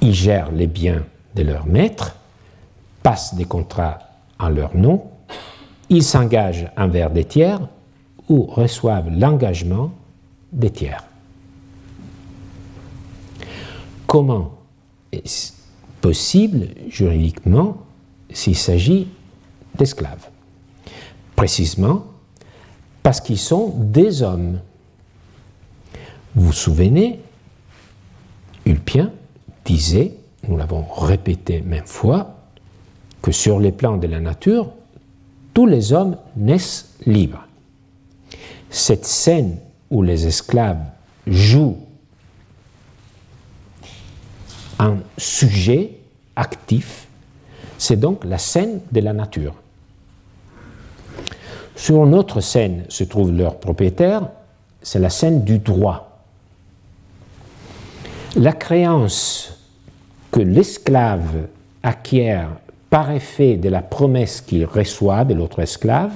Ils gèrent les biens de leur maître, passent des contrats en leur nom, ils s'engagent envers des tiers ou reçoivent l'engagement des tiers. Comment est-ce possible juridiquement s'il s'agit d'esclaves? Précisément parce qu'ils sont des hommes. Vous vous souvenez, Ulpien disait, nous l'avons répété même fois, que sur les plans de la nature, tous les hommes naissent libres. Cette scène où les esclaves jouent un sujet actif, c'est donc la scène de la nature. Sur notre scène se trouve leur propriétaire, c'est la scène du droit. La créance que l'esclave acquiert par effet de la promesse qu'il reçoit de l'autre esclave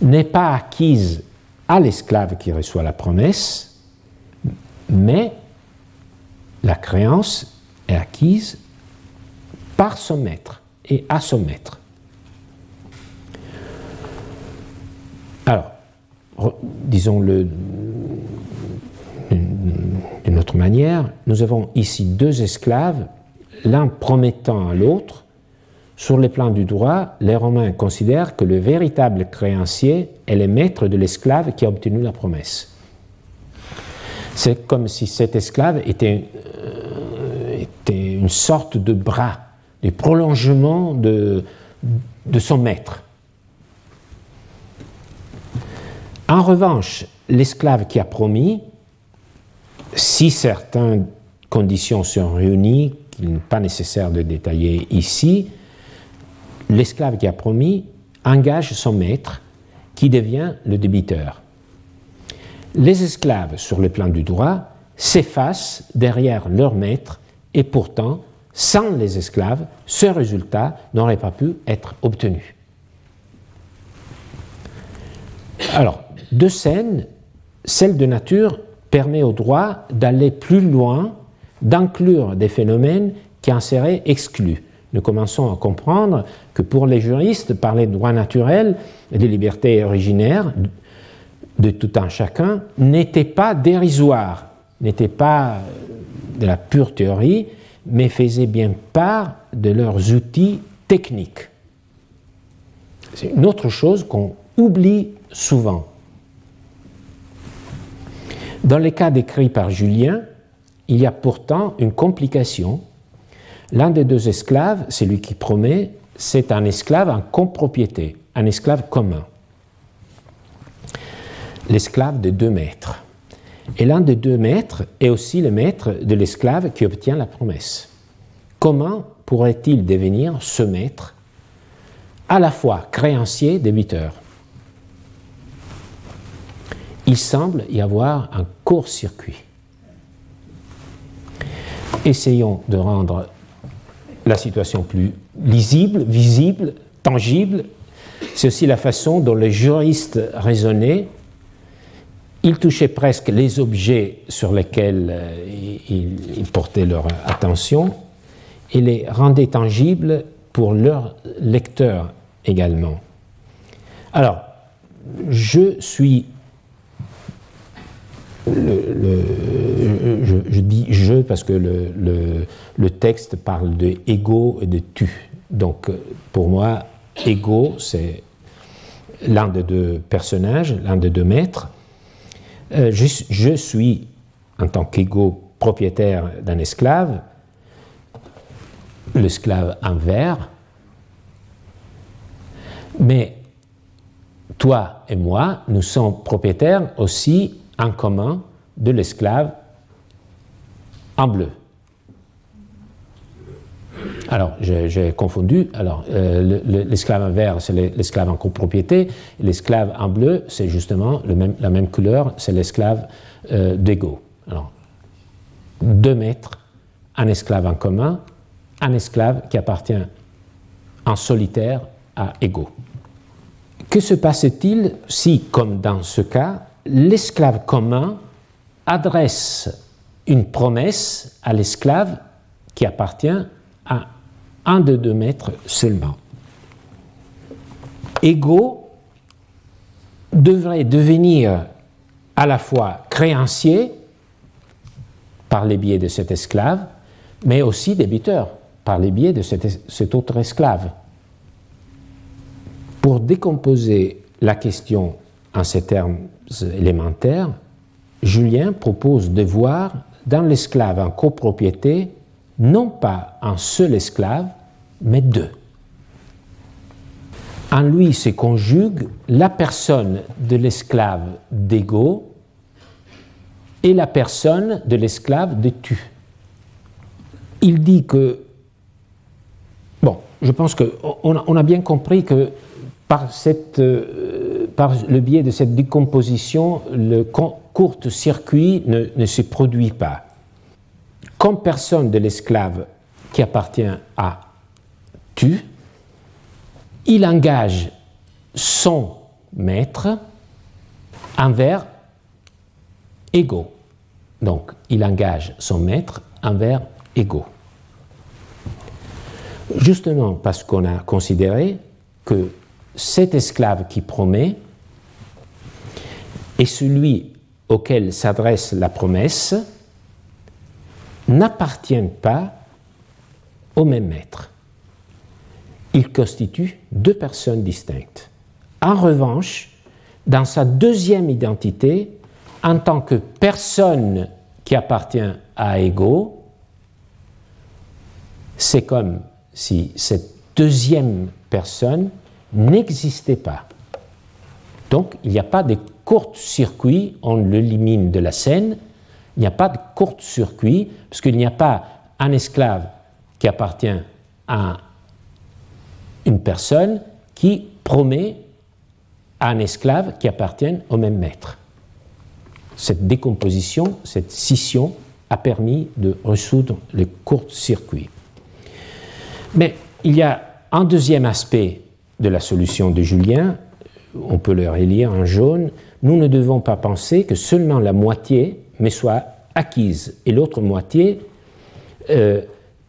n'est pas acquise à l'esclave qui reçoit la promesse, mais la créance est acquise par son maître et à son maître. Alors, disons-le d'une autre manière, nous avons ici deux esclaves, l'un promettant à l'autre. Sur le plan du droit, les Romains considèrent que le véritable créancier est le maître de l'esclave qui a obtenu la promesse. C'est comme si cet esclave était, euh, une sorte de bras, du prolongement de son maître. En revanche, l'esclave qui a promis, si certaines conditions sont réunies, qu'il n'est pas nécessaire de détailler ici, l'esclave qui a promis engage son maître qui devient le débiteur. Les esclaves, sur le plan du droit, s'effacent derrière leur maître et pourtant, sans les esclaves, ce résultat n'aurait pas pu être obtenu. Alors, deux scènes, celle de nature permet au droit d'aller plus loin, d'inclure des phénomènes qui en seraient exclus. Nous commençons à comprendre que pour les juristes, parler de droit naturel et de liberté originaire de tout un chacun n'était pas dérisoire, n'était pas de la pure théorie, mais faisait bien part de leurs outils techniques. C'est une autre chose qu'on oublie souvent. Dans les cas décrits par Julien, il y a pourtant une complication. L'un des deux esclaves, celui qui promet, c'est un esclave en copropriété, un esclave commun. L'esclave de deux maîtres. Et l'un des deux maîtres est aussi le maître de l'esclave qui obtient la promesse. Comment pourrait-il devenir ce maître à la fois créancier débiteur il semble y avoir un court-circuit. Essayons de rendre la situation plus lisible, visible, tangible. C'est aussi la façon dont les juristes raisonnaient. Ils touchaient presque les objets sur lesquels euh, ils portaient leur attention et les rendaient tangibles pour leurs lecteurs également. Alors, je suis je, dis je parce que le, texte parle de ego et de tu. Donc pour moi, ego, c'est l'un des deux personnages, l'un des deux maîtres. Euh, je, suis, en tant qu'ego, propriétaire d'un esclave, l'esclave envers, mais toi et moi, nous sommes propriétaires aussi en commun de l'esclave en bleu. Alors, j'ai confondu. Alors, euh, l'esclave en vert, c'est l'esclave en copropriété. L'esclave en bleu, c'est justement la même couleur, c'est l'esclave euh, deux maîtres, un esclave en commun, un esclave qui appartient en solitaire à ego. Que se passe-t-il si, comme dans ce cas, l'esclave commun adresse une promesse à l'esclave qui appartient à un de deux maîtres seulement. Ego devrait devenir à la fois créancier par les biais de cet esclave, mais aussi débiteur par les biais de cet, autre esclave. Pour décomposer la question en ces termes élémentaires, Julien propose de voir dans l'esclave en copropriété non pas un seul esclave, mais deux. En lui se conjugue la personne de l'esclave d'ego et la personne de l'esclave de tu. Il dit que, bon, je pense qu'on a bien compris que par, cette, euh, par, le biais de cette décomposition, le court-circuit ne, ne se produit pas comme personne de l'esclave qui appartient à tu, il engage son maître envers ego. Donc, il engage son maître envers ego. Justement parce qu'on a considéré que cet esclave qui promet est celui auquel s'adresse la promesse n'appartiennent pas au même maître. Ils constituent deux personnes distinctes. En revanche, dans sa deuxième identité, en tant que personne qui appartient à Ego, c'est comme si cette deuxième personne n'existait pas. Donc, il n'y a pas de court-circuit, on l'élimine de la scène, il n'y a pas de court-circuit, parce qu'il n'y a pas un esclave qui appartient à une personne qui promet à un esclave qui appartient au même maître. Cette décomposition, cette scission a permis de résoudre les courts-circuits. Mais il y a un deuxième aspect de la solution de Julien, on peut le relire en jaune, nous ne devons pas penser que seulement la moitié mais soit acquise, et l'autre moitié euh,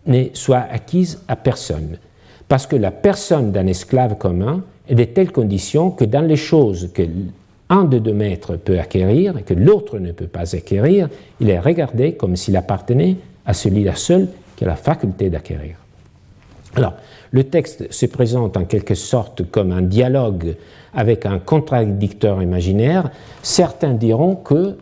ne soit acquise à personne. Parce que la personne d'un esclave commun est de telles conditions que dans les choses que un de deux maîtres peut acquérir et que l'autre ne peut pas acquérir, il est regardé comme s'il appartenait à celui-là seul qui a la faculté d'acquérir. Alors, le texte se présente en quelque sorte comme un dialogue avec un contradicteur imaginaire. Certains diront que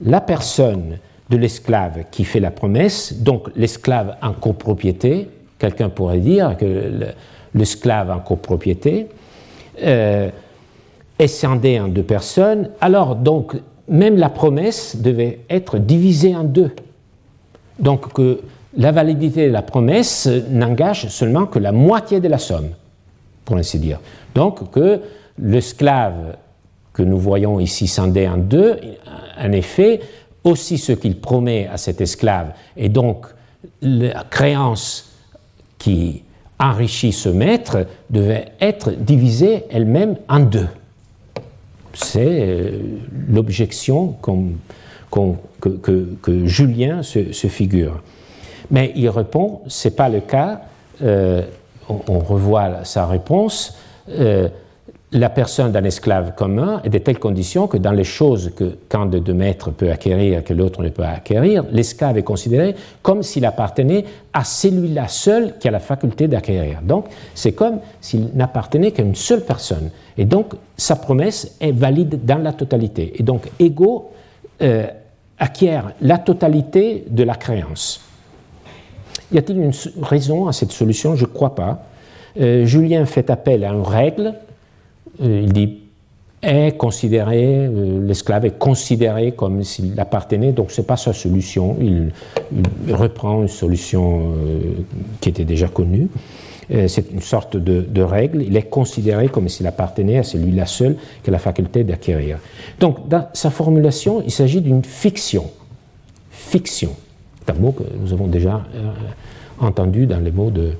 la personne de l'esclave qui fait la promesse, donc l'esclave en copropriété, quelqu'un pourrait dire que l'esclave en copropriété, euh, est scindé en deux personnes, alors donc même la promesse devait être divisée en deux. Donc que la validité de la promesse n'engage seulement que la moitié de la somme, pour ainsi dire. Donc que l'esclave que nous voyons ici scindé en deux, en effet, aussi ce qu'il promet à cet esclave, et donc la créance qui enrichit ce maître devait être divisée elle-même en deux. C'est euh, l'objection que, Julien se, figure. Mais il répond, ce n'est pas le cas, euh, on, revoit sa réponse, euh, la personne d'un esclave commun est de telle condition que dans les choses que qu'un de deux maîtres peut acquérir que l'autre ne peut acquérir, l'esclave est considéré comme s'il appartenait à celui-là seul qui a la faculté d'acquérir. Donc c'est comme s'il n'appartenait qu'à une seule personne. Et donc sa promesse est valide dans la totalité. Et donc Ego euh, acquiert la totalité de la créance. Y a-t-il une raison à cette solution? Je ne crois pas. Euh, Julien fait appel à une règle euh, il dit est considéré, euh, l'esclave est considéré comme s'il appartenait, donc ce n'est pas sa solution. Il, reprend une solution qui était déjà connue. c'est une sorte de, règle. Il est considéré comme s'il appartenait à celui-là seul qui a la faculté d'acquérir. Donc, dans sa formulation, il s'agit d'une fiction. Fiction. Un mot que nous avons déjà entendu dans les mots de,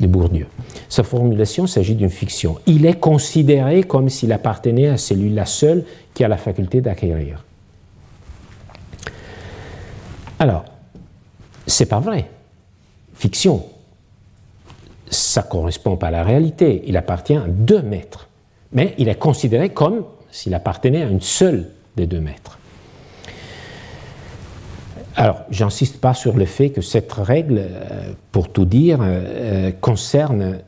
de Bourdieu. Sa formulation s'agit d'une fiction. Il est considéré comme s'il appartenait à celui-là seul qui a la faculté d'acquérir. Alors, c'est pas vrai. Fiction. Ça correspond pas à la réalité. Il appartient à deux maîtres. Mais il est considéré comme s'il appartenait à une seule des deux maîtres. Alors, j'insiste pas sur le fait que cette règle, euh, pour tout dire, euh, concerne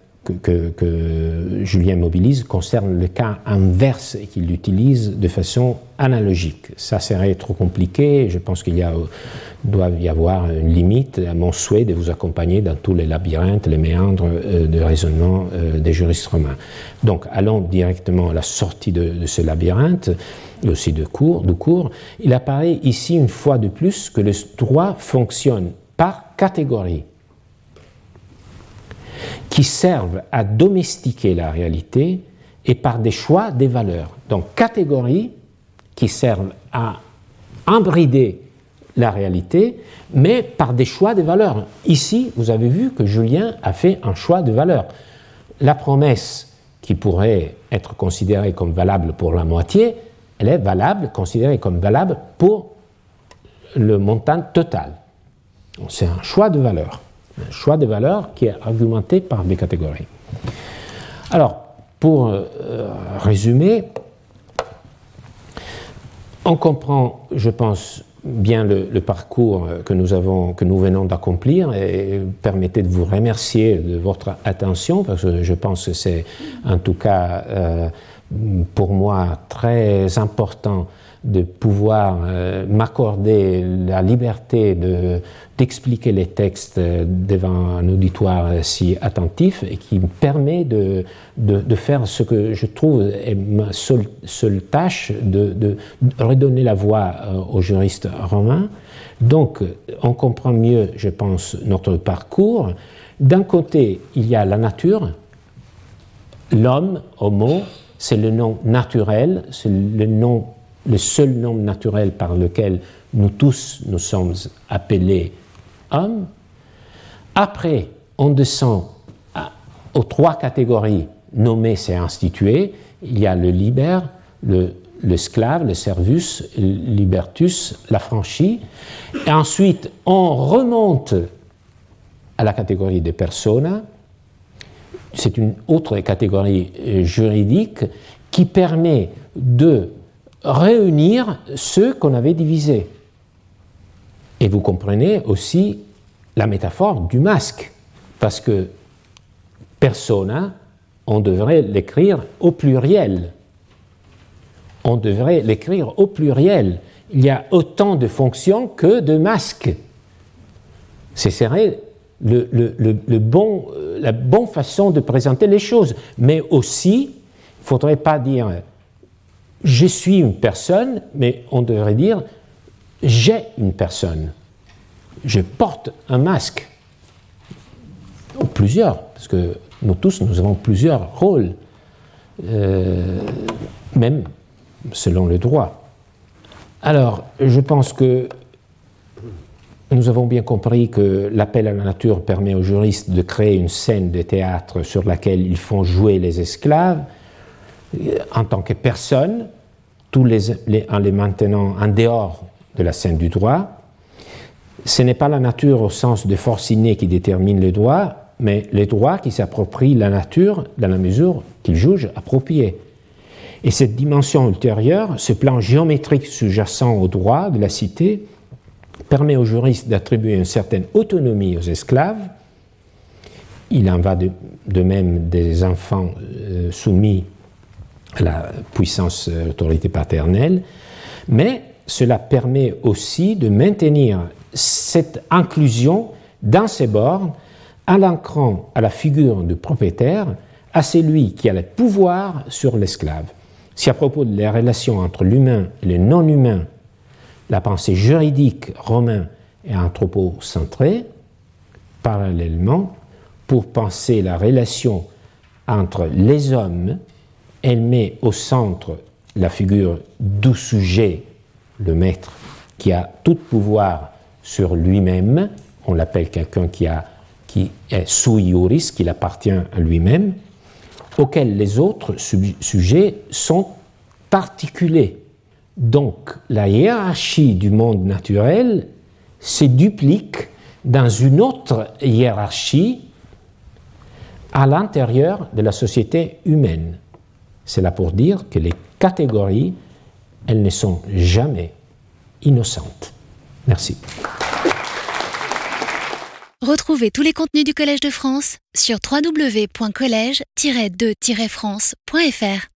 que, Julien mobilise concerne le cas inverse et qu'il l'utilise de façon analogique. Ça serait trop compliqué. Je pense qu'il doit y avoir une limite à mon souhait de vous accompagner dans tous les labyrinthes, les méandres euh, de raisonnement des juristes romains. Donc, allons directement à la sortie de ce labyrinthe aussi de cours, de cours, il apparaît ici une fois de plus que le droit fonctionne par catégories qui servent à domestiquer la réalité et par des choix des valeurs. Donc catégories qui servent à embrider la réalité, mais par des choix des valeurs. Ici, vous avez vu que Julien a fait un choix de valeurs. La promesse qui pourrait être considérée comme valable pour la moitié elle est valable, considérée comme valable pour le montant total. C'est un choix de valeur, un choix de valeur qui est argumenté par des catégories. Alors, pour euh, résumer, on comprend, je pense, bien le, parcours que nous, avons, que nous venons d'accomplir et permettez de vous remercier de votre attention parce que je pense que c'est en tout cas euh, pour moi très important de pouvoir euh, m'accorder la liberté d'expliquer les textes devant un auditoire si attentif et qui me permet de, de, faire ce que je trouve est ma seule, seule tâche, de, redonner la voix euh, aux juristes romains. Donc, on comprend mieux, je pense, notre parcours. D'un côté, il y a la nature, l'homme, homo, c'est le nom naturel, c'est le, nom, le seul nom naturel par lequel nous tous nous sommes appelés hommes. Après, on descend aux trois catégories nommées et instituées. Il y a le liber, le, l'esclave, le servus, libertus, l'affranchi. Et ensuite, on remonte à la catégorie des personas, c'est une autre catégorie euh, juridique qui permet de réunir ceux qu'on avait divisés. Et vous comprenez aussi la métaphore du masque, parce que persona, on devrait l'écrire au pluriel. On devrait l'écrire au pluriel. Il y a autant de fonctions que de masques. Ce serait le, bon, euh, la bonne façon de présenter les choses. Mais aussi, il ne faudrait pas dire je suis une personne, mais on devrait dire j'ai une personne. Je porte un masque. Ou plusieurs, parce que nous tous, nous avons plusieurs rôles, euh, même selon le droit. Alors, je pense que nous avons bien compris que l'appel à la nature permet aux juristes de créer une scène de théâtre sur laquelle ils font jouer les esclaves en tant que personnes, tous les, en les maintenant en dehors de la scène du droit. Ce n'est pas la nature au sens de force innée qui détermine le droit, mais le droit qui s'approprie la nature dans la mesure qu'il juge approprié. Et cette dimension ultérieure, ce plan géométrique sous-jacent au droit de la cité, permet aux juristes d'attribuer une certaine autonomie aux esclaves. Il en va de, même des enfants euh, soumis à la puissance euh, autorité paternelle, mais cela permet aussi de maintenir cette inclusion dans ces bornes en l'ancrant à la figure du propriétaire, à celui qui a le pouvoir sur l'esclave. Si à propos de la relation entre l'humain et le non-humain, la pensée juridique romaine est anthropocentrée, parallèlement, pour penser la relation entre les hommes, elle met au centre la figure du sujet, le maître, qui a tout pouvoir sur lui-même, on l'appelle quelqu'un qui, qui est sui iuris, qui appartient à lui-même, auquel les autres sujets sont articulés. Donc la hiérarchie du monde naturel se duplique dans une autre hiérarchie à l'intérieur de la société humaine. C'est là pour dire que les catégories, elles ne sont jamais innocentes. Merci. Retrouvez tous les contenus du Collège de France sur www.colège-2-france.fr.